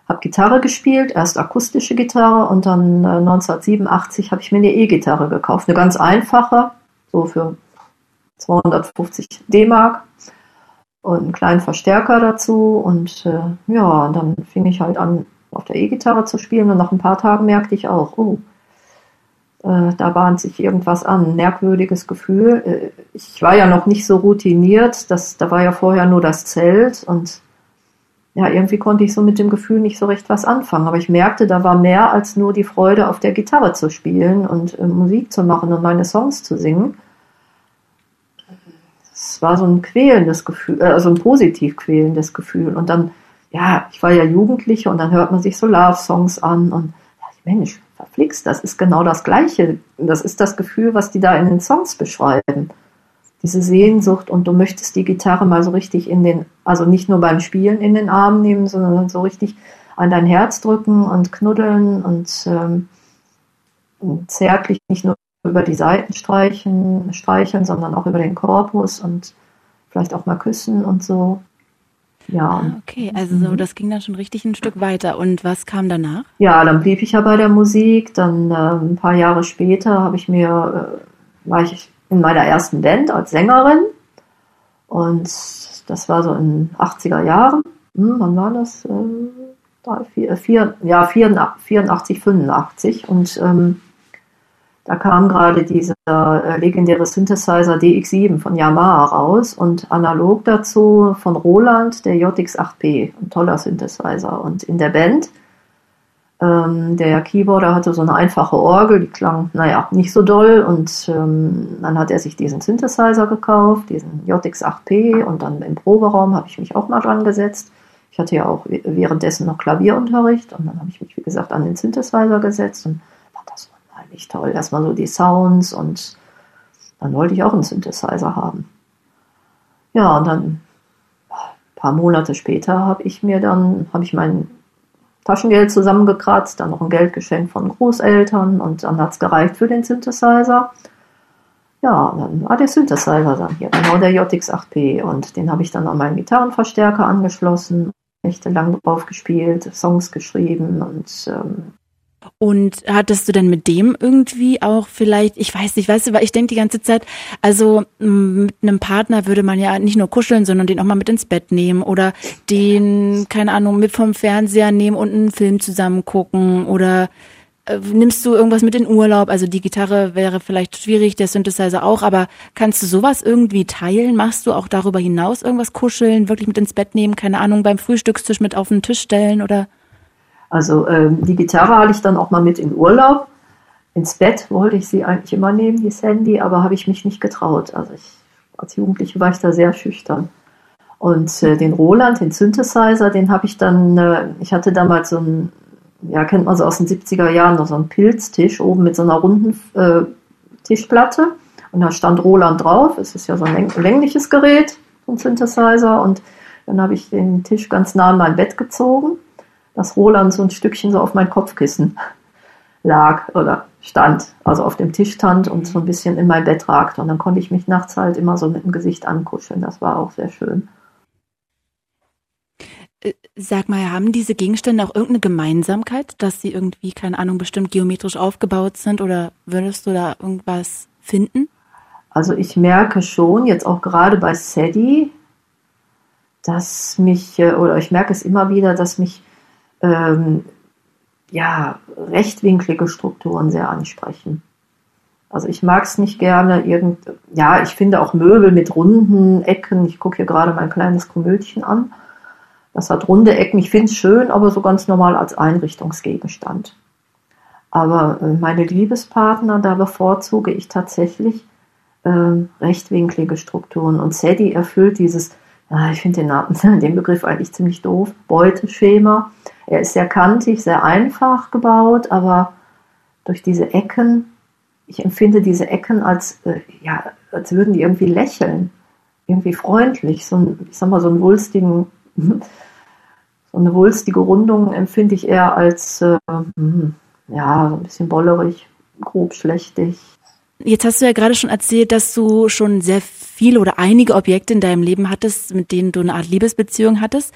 habe Gitarre gespielt, erst akustische Gitarre und dann äh, 1987 habe ich mir eine E-Gitarre gekauft, eine ganz einfache, so für 250 D-Mark und einen kleinen Verstärker dazu und äh, ja, dann fing ich halt an auf der E-Gitarre zu spielen und nach ein paar Tagen merkte ich auch, oh, äh, da bahnt sich irgendwas an, merkwürdiges Gefühl. Äh, ich war ja noch nicht so routiniert, das, da war ja vorher nur das Zelt und ja, irgendwie konnte ich so mit dem Gefühl nicht so recht was anfangen. Aber ich merkte, da war mehr als nur die Freude, auf der Gitarre zu spielen und äh, Musik zu machen und meine Songs zu singen. Es war so ein quälendes Gefühl, also ein positiv quälendes Gefühl. Und dann, ja, ich war ja Jugendliche und dann hört man sich so Love-Songs an und ja, Mensch, verflixt, das ist genau das Gleiche. Das ist das Gefühl, was die da in den Songs beschreiben. Diese Sehnsucht und du möchtest die Gitarre mal so richtig in den, also nicht nur beim Spielen in den Arm nehmen, sondern so richtig an dein Herz drücken und knuddeln und, ähm, zärtlich nicht nur über die Seiten streichen, streicheln, sondern auch über den Korpus und vielleicht auch mal küssen und so. Ja. Ah, okay, also so, mhm. das ging dann schon richtig ein Stück weiter. Und was kam danach? Ja, dann blieb ich ja bei der Musik. Dann äh, ein paar Jahre später habe ich mir, äh, war ich in meiner ersten Band als Sängerin. Und das war so in 80er Jahren. Hm, wann war das? Äh, drei, vier, vier, ja, 84, 85. Und ähm, da kam gerade dieser äh, legendäre Synthesizer DX7 von Yamaha raus und analog dazu von Roland der JX8P, ein toller Synthesizer. Und in der Band, ähm, der Keyboarder hatte so eine einfache Orgel, die klang, naja, nicht so doll. Und ähm, dann hat er sich diesen Synthesizer gekauft, diesen JX8P. Und dann im Proberaum habe ich mich auch mal dran gesetzt. Ich hatte ja auch währenddessen noch Klavierunterricht und dann habe ich mich, wie gesagt, an den Synthesizer gesetzt und eigentlich toll. Erstmal so die Sounds und dann wollte ich auch einen Synthesizer haben. Ja, und dann paar Monate später habe ich mir dann, habe ich mein Taschengeld zusammengekratzt, dann noch ein Geldgeschenk von Großeltern und dann hat es gereicht für den Synthesizer. Ja, dann war der Synthesizer dann hier, genau der JX8P und den habe ich dann an meinen Gitarrenverstärker angeschlossen, nächtelang drauf gespielt, Songs geschrieben und ähm, und hattest du denn mit dem irgendwie auch vielleicht, ich weiß nicht, weißt du, weil ich denke die ganze Zeit, also mit einem Partner würde man ja nicht nur kuscheln, sondern den auch mal mit ins Bett nehmen oder den, keine Ahnung, mit vom Fernseher nehmen und einen Film zusammen gucken oder äh, nimmst du irgendwas mit in Urlaub? Also die Gitarre wäre vielleicht schwierig, der Synthesizer auch, aber kannst du sowas irgendwie teilen? Machst du auch darüber hinaus irgendwas kuscheln, wirklich mit ins Bett nehmen, keine Ahnung, beim Frühstückstisch mit auf den Tisch stellen oder? Also ähm, die Gitarre hatte ich dann auch mal mit in Urlaub. Ins Bett wollte ich sie eigentlich immer nehmen, die Sandy, aber habe ich mich nicht getraut. Also ich, als Jugendliche war ich da sehr schüchtern. Und äh, den Roland, den Synthesizer, den habe ich dann, äh, ich hatte damals so einen, ja, kennt man so aus den 70er Jahren, so einen Pilztisch oben mit so einer runden äh, Tischplatte. Und da stand Roland drauf. Es ist ja so ein längliches Gerät, so ein Synthesizer. Und dann habe ich den Tisch ganz nah an mein Bett gezogen das Roland so ein Stückchen so auf mein Kopfkissen lag oder stand, also auf dem Tisch stand und so ein bisschen in mein Bett ragte. Und dann konnte ich mich nachts halt immer so mit dem Gesicht ankuscheln. Das war auch sehr schön. Äh, sag mal, haben diese Gegenstände auch irgendeine Gemeinsamkeit, dass sie irgendwie, keine Ahnung, bestimmt geometrisch aufgebaut sind oder würdest du da irgendwas finden? Also ich merke schon, jetzt auch gerade bei Sadie, dass mich, äh, oder ich merke es immer wieder, dass mich ähm, ja, rechtwinklige Strukturen sehr ansprechen. Also ich mag es nicht gerne, irgend, ja, ich finde auch Möbel mit runden Ecken. Ich gucke hier gerade mein kleines Komödchen an. Das hat runde Ecken. Ich finde es schön, aber so ganz normal als Einrichtungsgegenstand. Aber äh, meine Liebespartner, da bevorzuge ich tatsächlich äh, rechtwinklige Strukturen. Und Sadie erfüllt dieses, ich finde den, den Begriff eigentlich ziemlich doof, Beuteschema. Er ist sehr kantig, sehr einfach gebaut, aber durch diese Ecken, ich empfinde diese Ecken als, äh, ja, als würden die irgendwie lächeln, irgendwie freundlich, so ein, ich sag mal, so einen wulstigen, so eine wulstige Rundung empfinde ich eher als, äh, ja, so ein bisschen bollerig, grob schlechtig. Jetzt hast du ja gerade schon erzählt, dass du schon sehr viele oder einige Objekte in deinem Leben hattest, mit denen du eine Art Liebesbeziehung hattest.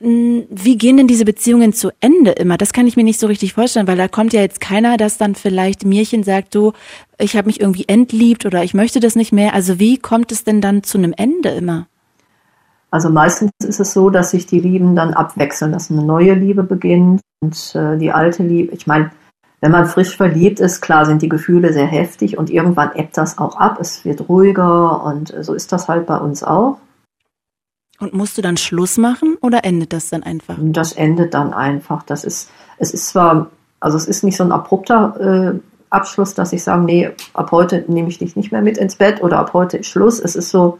Hm, wie gehen denn diese Beziehungen zu Ende immer? Das kann ich mir nicht so richtig vorstellen, weil da kommt ja jetzt keiner, dass dann vielleicht Mirchen sagt, du, ich habe mich irgendwie entliebt oder ich möchte das nicht mehr. Also wie kommt es denn dann zu einem Ende immer? Also meistens ist es so, dass sich die Lieben dann abwechseln, dass eine neue Liebe beginnt und äh, die alte Liebe. Ich meine, wenn man frisch verliebt ist, klar sind die Gefühle sehr heftig und irgendwann ebbt das auch ab. Es wird ruhiger und so ist das halt bei uns auch. Und musst du dann Schluss machen oder endet das dann einfach? Das endet dann einfach. Das ist, es ist zwar, also es ist nicht so ein abrupter äh, Abschluss, dass ich sage, nee, ab heute nehme ich dich nicht mehr mit ins Bett oder ab heute ist Schluss. Es ist so,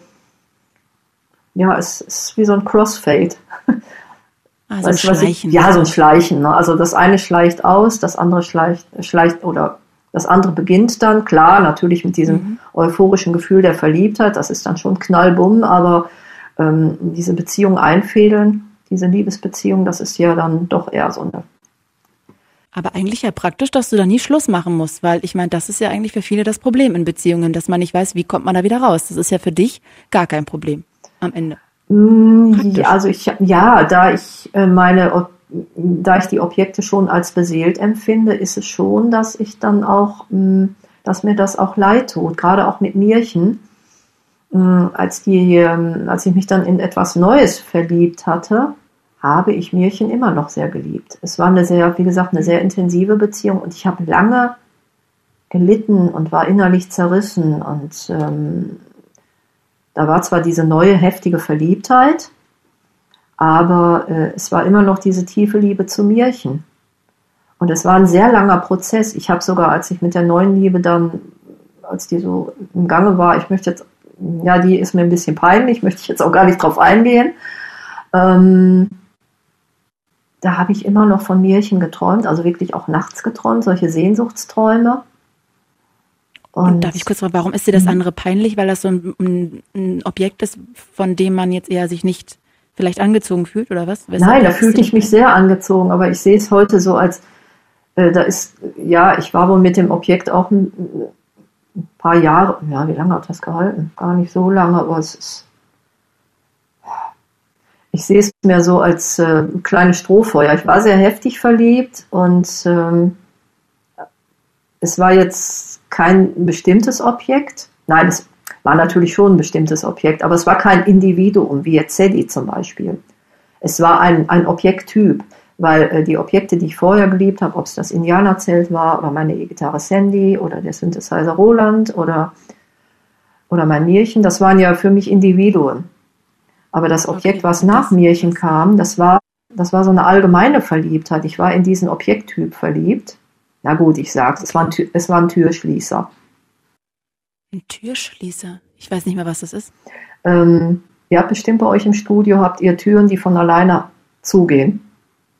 ja, es ist wie so ein Crossfade. Also ein Schleichen. Ich, ja, so ein Schleichen. Ne? Also das eine schleicht aus, das andere schleicht, schleicht oder das andere beginnt dann. Klar, natürlich mit diesem mhm. euphorischen Gefühl der Verliebtheit, das ist dann schon knallbumm, aber ähm, diese Beziehung einfädeln, diese Liebesbeziehung, das ist ja dann doch eher so eine. Aber eigentlich ja praktisch, dass du da nie Schluss machen musst, weil ich meine, das ist ja eigentlich für viele das Problem in Beziehungen, dass man nicht weiß, wie kommt man da wieder raus. Das ist ja für dich gar kein Problem am Ende. Mm, ja, also ich, ja, da ich äh, meine, da ich die Objekte schon als beseelt empfinde, ist es schon, dass ich dann auch, mm, dass mir das auch leid tut, gerade auch mit Märchen. Hm, als, die, ähm, als ich mich dann in etwas Neues verliebt hatte, habe ich Märchen immer noch sehr geliebt. Es war eine sehr, wie gesagt, eine sehr intensive Beziehung und ich habe lange gelitten und war innerlich zerrissen und ähm, da war zwar diese neue heftige Verliebtheit, aber äh, es war immer noch diese tiefe Liebe zu Märchen. Und es war ein sehr langer Prozess. Ich habe sogar, als ich mit der neuen Liebe dann, als die so im Gange war, ich möchte jetzt ja, die ist mir ein bisschen peinlich, möchte ich jetzt auch gar nicht drauf eingehen. Ähm, da habe ich immer noch von Märchen geträumt, also wirklich auch nachts geträumt, solche Sehnsuchtsträume. Und, Und darf ich kurz fragen, warum ist dir das mhm. andere peinlich? Weil das so ein, ein, ein, Objekt ist, von dem man jetzt eher sich nicht vielleicht angezogen fühlt oder was? Weshalb Nein, da fühlte ich mich sehr angezogen, aber ich sehe es heute so als, äh, da ist, ja, ich war wohl mit dem Objekt auch ein, ein paar Jahre, ja, wie lange hat das gehalten? Gar nicht so lange, aber es ist. Ich sehe es mehr so als äh, kleines Strohfeuer. Ich war sehr heftig verliebt und ähm, es war jetzt kein bestimmtes Objekt. Nein, es war natürlich schon ein bestimmtes Objekt, aber es war kein Individuum, wie jetzt Sadie zum Beispiel. Es war ein, ein Objekttyp weil äh, die Objekte, die ich vorher geliebt habe, ob es das Indianerzelt war oder meine E-Gitarre Sandy oder der Synthesizer Roland oder, oder mein Märchen, das waren ja für mich Individuen. Aber das Objekt, okay, was nach Märchen kam, das war, das war so eine allgemeine Verliebtheit. Ich war in diesen Objekttyp verliebt. Na gut, ich sag's, es war ein, es war ein Türschließer. Ein Türschließer? Ich weiß nicht mehr, was das ist. Ähm, ihr habt bestimmt bei euch im Studio, habt ihr Türen, die von alleine zugehen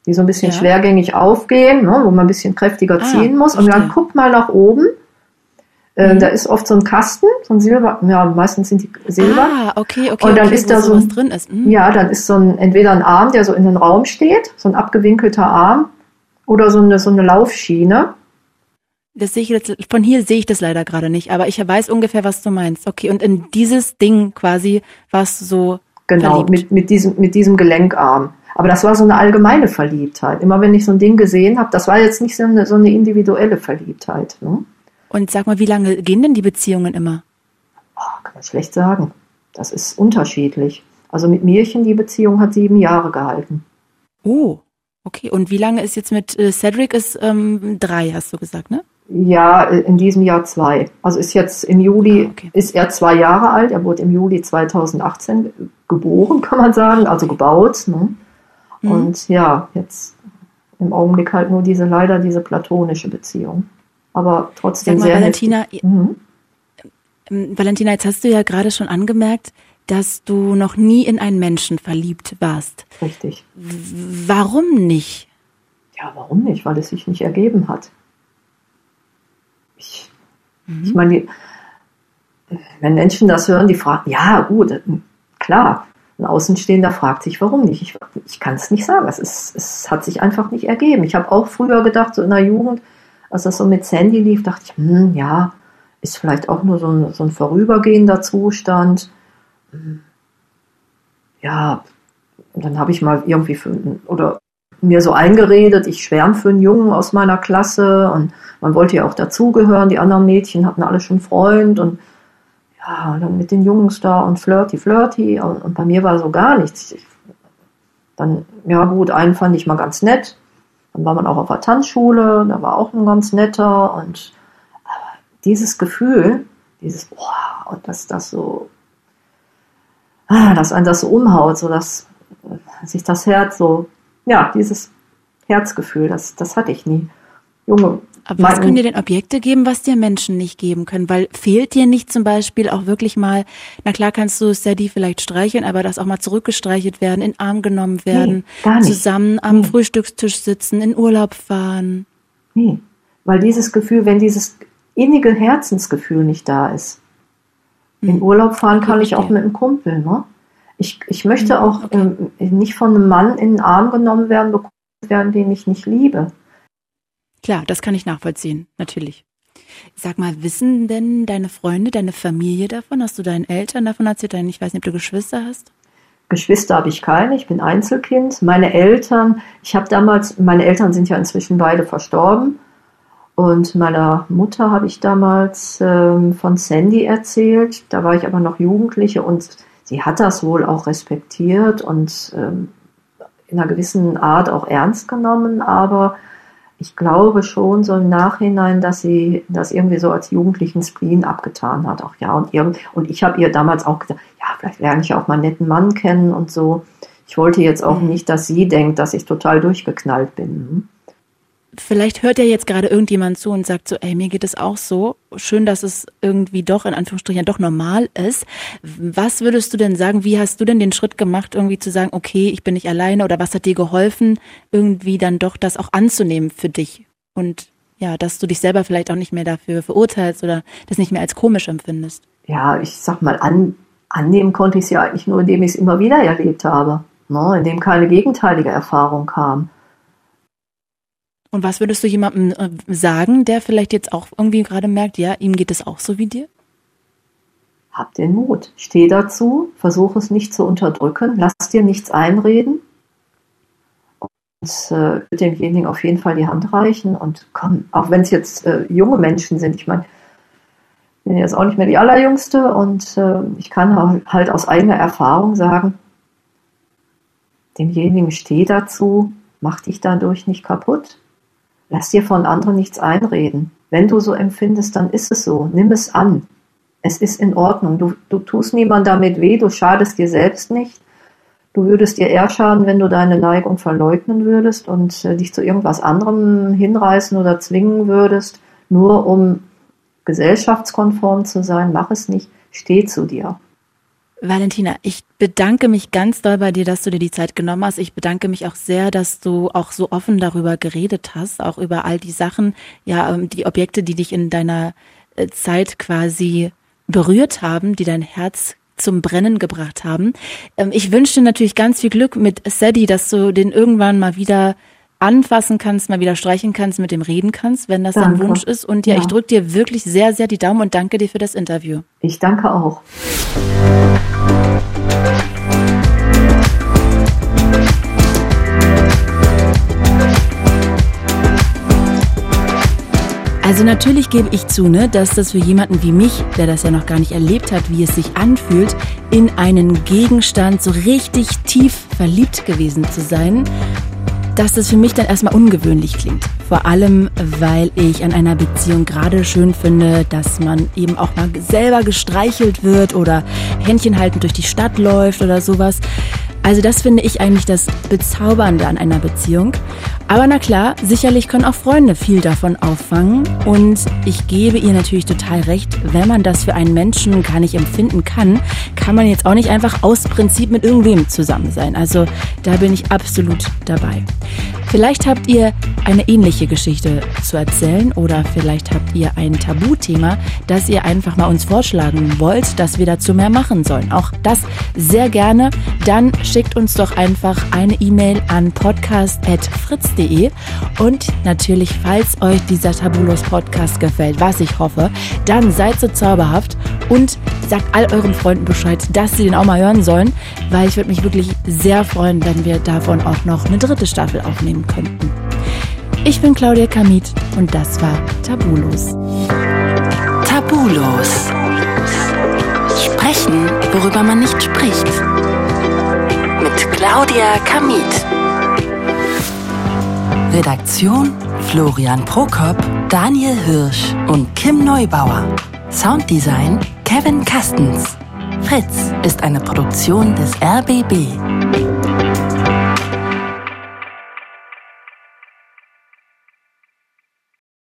die so ein bisschen ja. schwergängig aufgehen, ne, wo man ein bisschen kräftiger ah, ziehen muss. Und dann guck mal nach oben. Äh, mhm. Da ist oft so ein Kasten, so ein Silber, ja, meistens sind die Silber. Ah, okay, okay. Und dann okay, ist da so ein, drin ist. Mhm. Ja, dann ist so ein, entweder ein Arm, der so in den Raum steht, so ein abgewinkelter Arm, oder so eine, so eine Laufschiene. Das sehe ich jetzt, von hier sehe ich das leider gerade nicht, aber ich weiß ungefähr, was du meinst. Okay, und in dieses Ding quasi warst du so. Genau, mit, mit, diesem, mit diesem Gelenkarm. Aber das war so eine allgemeine Verliebtheit. Immer wenn ich so ein Ding gesehen habe, das war jetzt nicht so eine, so eine individuelle Verliebtheit. Ne? Und sag mal, wie lange gehen denn die Beziehungen immer? Oh, kann man schlecht sagen. Das ist unterschiedlich. Also mit Mirchen, die Beziehung hat sieben Jahre gehalten. Oh, okay. Und wie lange ist jetzt mit äh, Cedric? Ist ähm, drei, hast du gesagt, ne? Ja, äh, in diesem Jahr zwei. Also ist jetzt im Juli, ah, okay. ist er zwei Jahre alt. Er wurde im Juli 2018 geboren, kann man sagen, also gebaut. Ne? Mhm. Und ja, jetzt im Augenblick halt nur diese, leider diese platonische Beziehung. Aber trotzdem mal, sehr. Valentina, mhm. Ähm, Valentina, jetzt hast du ja gerade schon angemerkt, dass du noch nie in einen Menschen verliebt warst. Richtig. Warum nicht? Ja, warum nicht? Weil es sich nicht ergeben hat. Ich, mhm. ich meine, wenn Menschen das hören, die fragen, ja, gut, klar. Ein Außenstehender fragt sich, warum nicht. Ich, ich kann es nicht sagen. Es, ist, es hat sich einfach nicht ergeben. Ich habe auch früher gedacht, so in der Jugend, als das so mit Sandy lief, dachte ich, hm, ja, ist vielleicht auch nur so ein, so ein vorübergehender Zustand. Ja, dann habe ich mal irgendwie für, oder mir so eingeredet, ich schwärme für einen Jungen aus meiner Klasse und man wollte ja auch dazugehören. Die anderen Mädchen hatten alle schon Freund und ja, dann mit den Jungs da und flirty, flirty und, und bei mir war so gar nichts. Ich, dann, ja gut, einen fand ich mal ganz nett. Dann war man auch auf der Tanzschule, da war auch ein ganz netter und dieses Gefühl, dieses, boah, und dass das so, dass einen das so umhaut, so dass sich das Herz so ja, dieses Herzgefühl, das, das hatte ich nie. Junge. Aber was können dir denn Objekte geben, was dir Menschen nicht geben können? Weil fehlt dir nicht zum Beispiel auch wirklich mal, na klar kannst du Sadie vielleicht streicheln, aber das auch mal zurückgestreichelt werden, in Arm genommen werden, nee, zusammen am nee. Frühstückstisch sitzen, in Urlaub fahren. Nee, weil dieses Gefühl, wenn dieses innige Herzensgefühl nicht da ist. In Urlaub fahren kann ich auch mit einem Kumpel, ne? Ich, ich möchte mhm, auch okay. ähm, nicht von einem Mann in den Arm genommen werden, bekommen werden, den ich nicht liebe. Klar, das kann ich nachvollziehen, natürlich. Sag mal, wissen denn deine Freunde, deine Familie davon? Hast du deinen Eltern davon erzählt? Ich weiß nicht, ob du Geschwister hast. Geschwister habe ich keine, ich bin Einzelkind. Meine Eltern, ich habe damals, meine Eltern sind ja inzwischen beide verstorben. Und meiner Mutter habe ich damals ähm, von Sandy erzählt. Da war ich aber noch Jugendliche und sie hat das wohl auch respektiert und ähm, in einer gewissen Art auch ernst genommen, aber ich glaube schon so im Nachhinein, dass sie das irgendwie so als jugendlichen Spleen abgetan hat. Auch ja, und, irgend, und ich habe ihr damals auch gesagt, ja, vielleicht lerne ich auch mal einen netten Mann kennen und so. Ich wollte jetzt auch mhm. nicht, dass sie denkt, dass ich total durchgeknallt bin. Vielleicht hört ja jetzt gerade irgendjemand zu und sagt so, ey, mir geht es auch so. Schön, dass es irgendwie doch in Anführungsstrichen doch normal ist. Was würdest du denn sagen? Wie hast du denn den Schritt gemacht, irgendwie zu sagen, okay, ich bin nicht alleine oder was hat dir geholfen, irgendwie dann doch das auch anzunehmen für dich? Und ja, dass du dich selber vielleicht auch nicht mehr dafür verurteilst oder das nicht mehr als komisch empfindest. Ja, ich sag mal, an, annehmen konnte ich es ja eigentlich nur, indem ich es immer wieder erlebt habe. Ne? Indem keine gegenteilige Erfahrung kam. Und was würdest du jemandem äh, sagen, der vielleicht jetzt auch irgendwie gerade merkt, ja, ihm geht es auch so wie dir? Hab den Mut, steh dazu, versuche es nicht zu unterdrücken, lass dir nichts einreden. Und äh, demjenigen auf jeden Fall die Hand reichen und komm, auch wenn es jetzt äh, junge Menschen sind, ich meine, ich bin jetzt auch nicht mehr die allerjüngste und äh, ich kann halt aus eigener Erfahrung sagen, demjenigen steh dazu, mach dich dadurch nicht kaputt Lass dir von anderen nichts einreden. Wenn du so empfindest, dann ist es so. Nimm es an. Es ist in Ordnung. Du, du tust niemand damit weh, du schadest dir selbst nicht. Du würdest dir eher schaden, wenn du deine Neigung verleugnen würdest und äh, dich zu irgendwas anderem hinreißen oder zwingen würdest, nur um gesellschaftskonform zu sein. Mach es nicht. Steh zu dir. Valentina, ich bedanke mich ganz doll bei dir, dass du dir die Zeit genommen hast. Ich bedanke mich auch sehr, dass du auch so offen darüber geredet hast, auch über all die Sachen, ja, ähm, die Objekte, die dich in deiner äh, Zeit quasi berührt haben, die dein Herz zum Brennen gebracht haben. Ähm, ich wünsche dir natürlich ganz viel Glück mit Sadie, dass du den irgendwann mal wieder anfassen kannst, mal wieder streichen kannst, mit dem reden kannst, wenn das Danke. dein Wunsch ist. Und ja, Ja. ich drücke dir wirklich sehr, sehr die Daumen und danke dir für das Interview. Ich danke auch. Also natürlich gebe ich zu, ne, dass das für jemanden wie mich, der das ja noch gar nicht erlebt hat, wie es sich anfühlt, in einen Gegenstand so richtig tief verliebt gewesen zu sein, dass das für mich dann erstmal ungewöhnlich klingt. Vor allem, weil ich an einer Beziehung gerade schön finde, dass man eben auch mal selber gestreichelt wird oder Händchen haltend durch die Stadt läuft oder sowas. Also das finde ich eigentlich das Bezaubernde an einer Beziehung. Aber na klar, sicherlich können auch Freunde viel davon auffangen. Und ich gebe ihr natürlich total recht, wenn man das für einen Menschen gar nicht empfinden kann, kann man jetzt auch nicht einfach aus Prinzip mit irgendwem zusammen sein. Also da bin ich absolut dabei. Vielleicht habt ihr eine ähnliche Geschichte zu erzählen oder vielleicht habt ihr ein Tabuthema, das ihr einfach mal uns vorschlagen wollt, dass wir dazu mehr machen sollen. Auch das sehr gerne. Dann schickt uns doch einfach eine E-Mail an podcast.fritz.de und natürlich, falls euch dieser Tabulos Podcast gefällt, was ich hoffe, dann seid so zauberhaft und sagt all euren Freunden Bescheid, dass sie den auch mal hören sollen, weil ich würde mich wirklich sehr freuen, wenn wir davon auch noch eine dritte Staffel aufnehmen könnten. Ich bin Claudia Kamit und das war Tabulos. Tabulos. Sprechen, worüber man nicht spricht. Mit Claudia Kamit. Redaktion Florian Prokop, Daniel Hirsch und Kim Neubauer. Sounddesign Kevin Kastens. Fritz ist eine Produktion des RBB.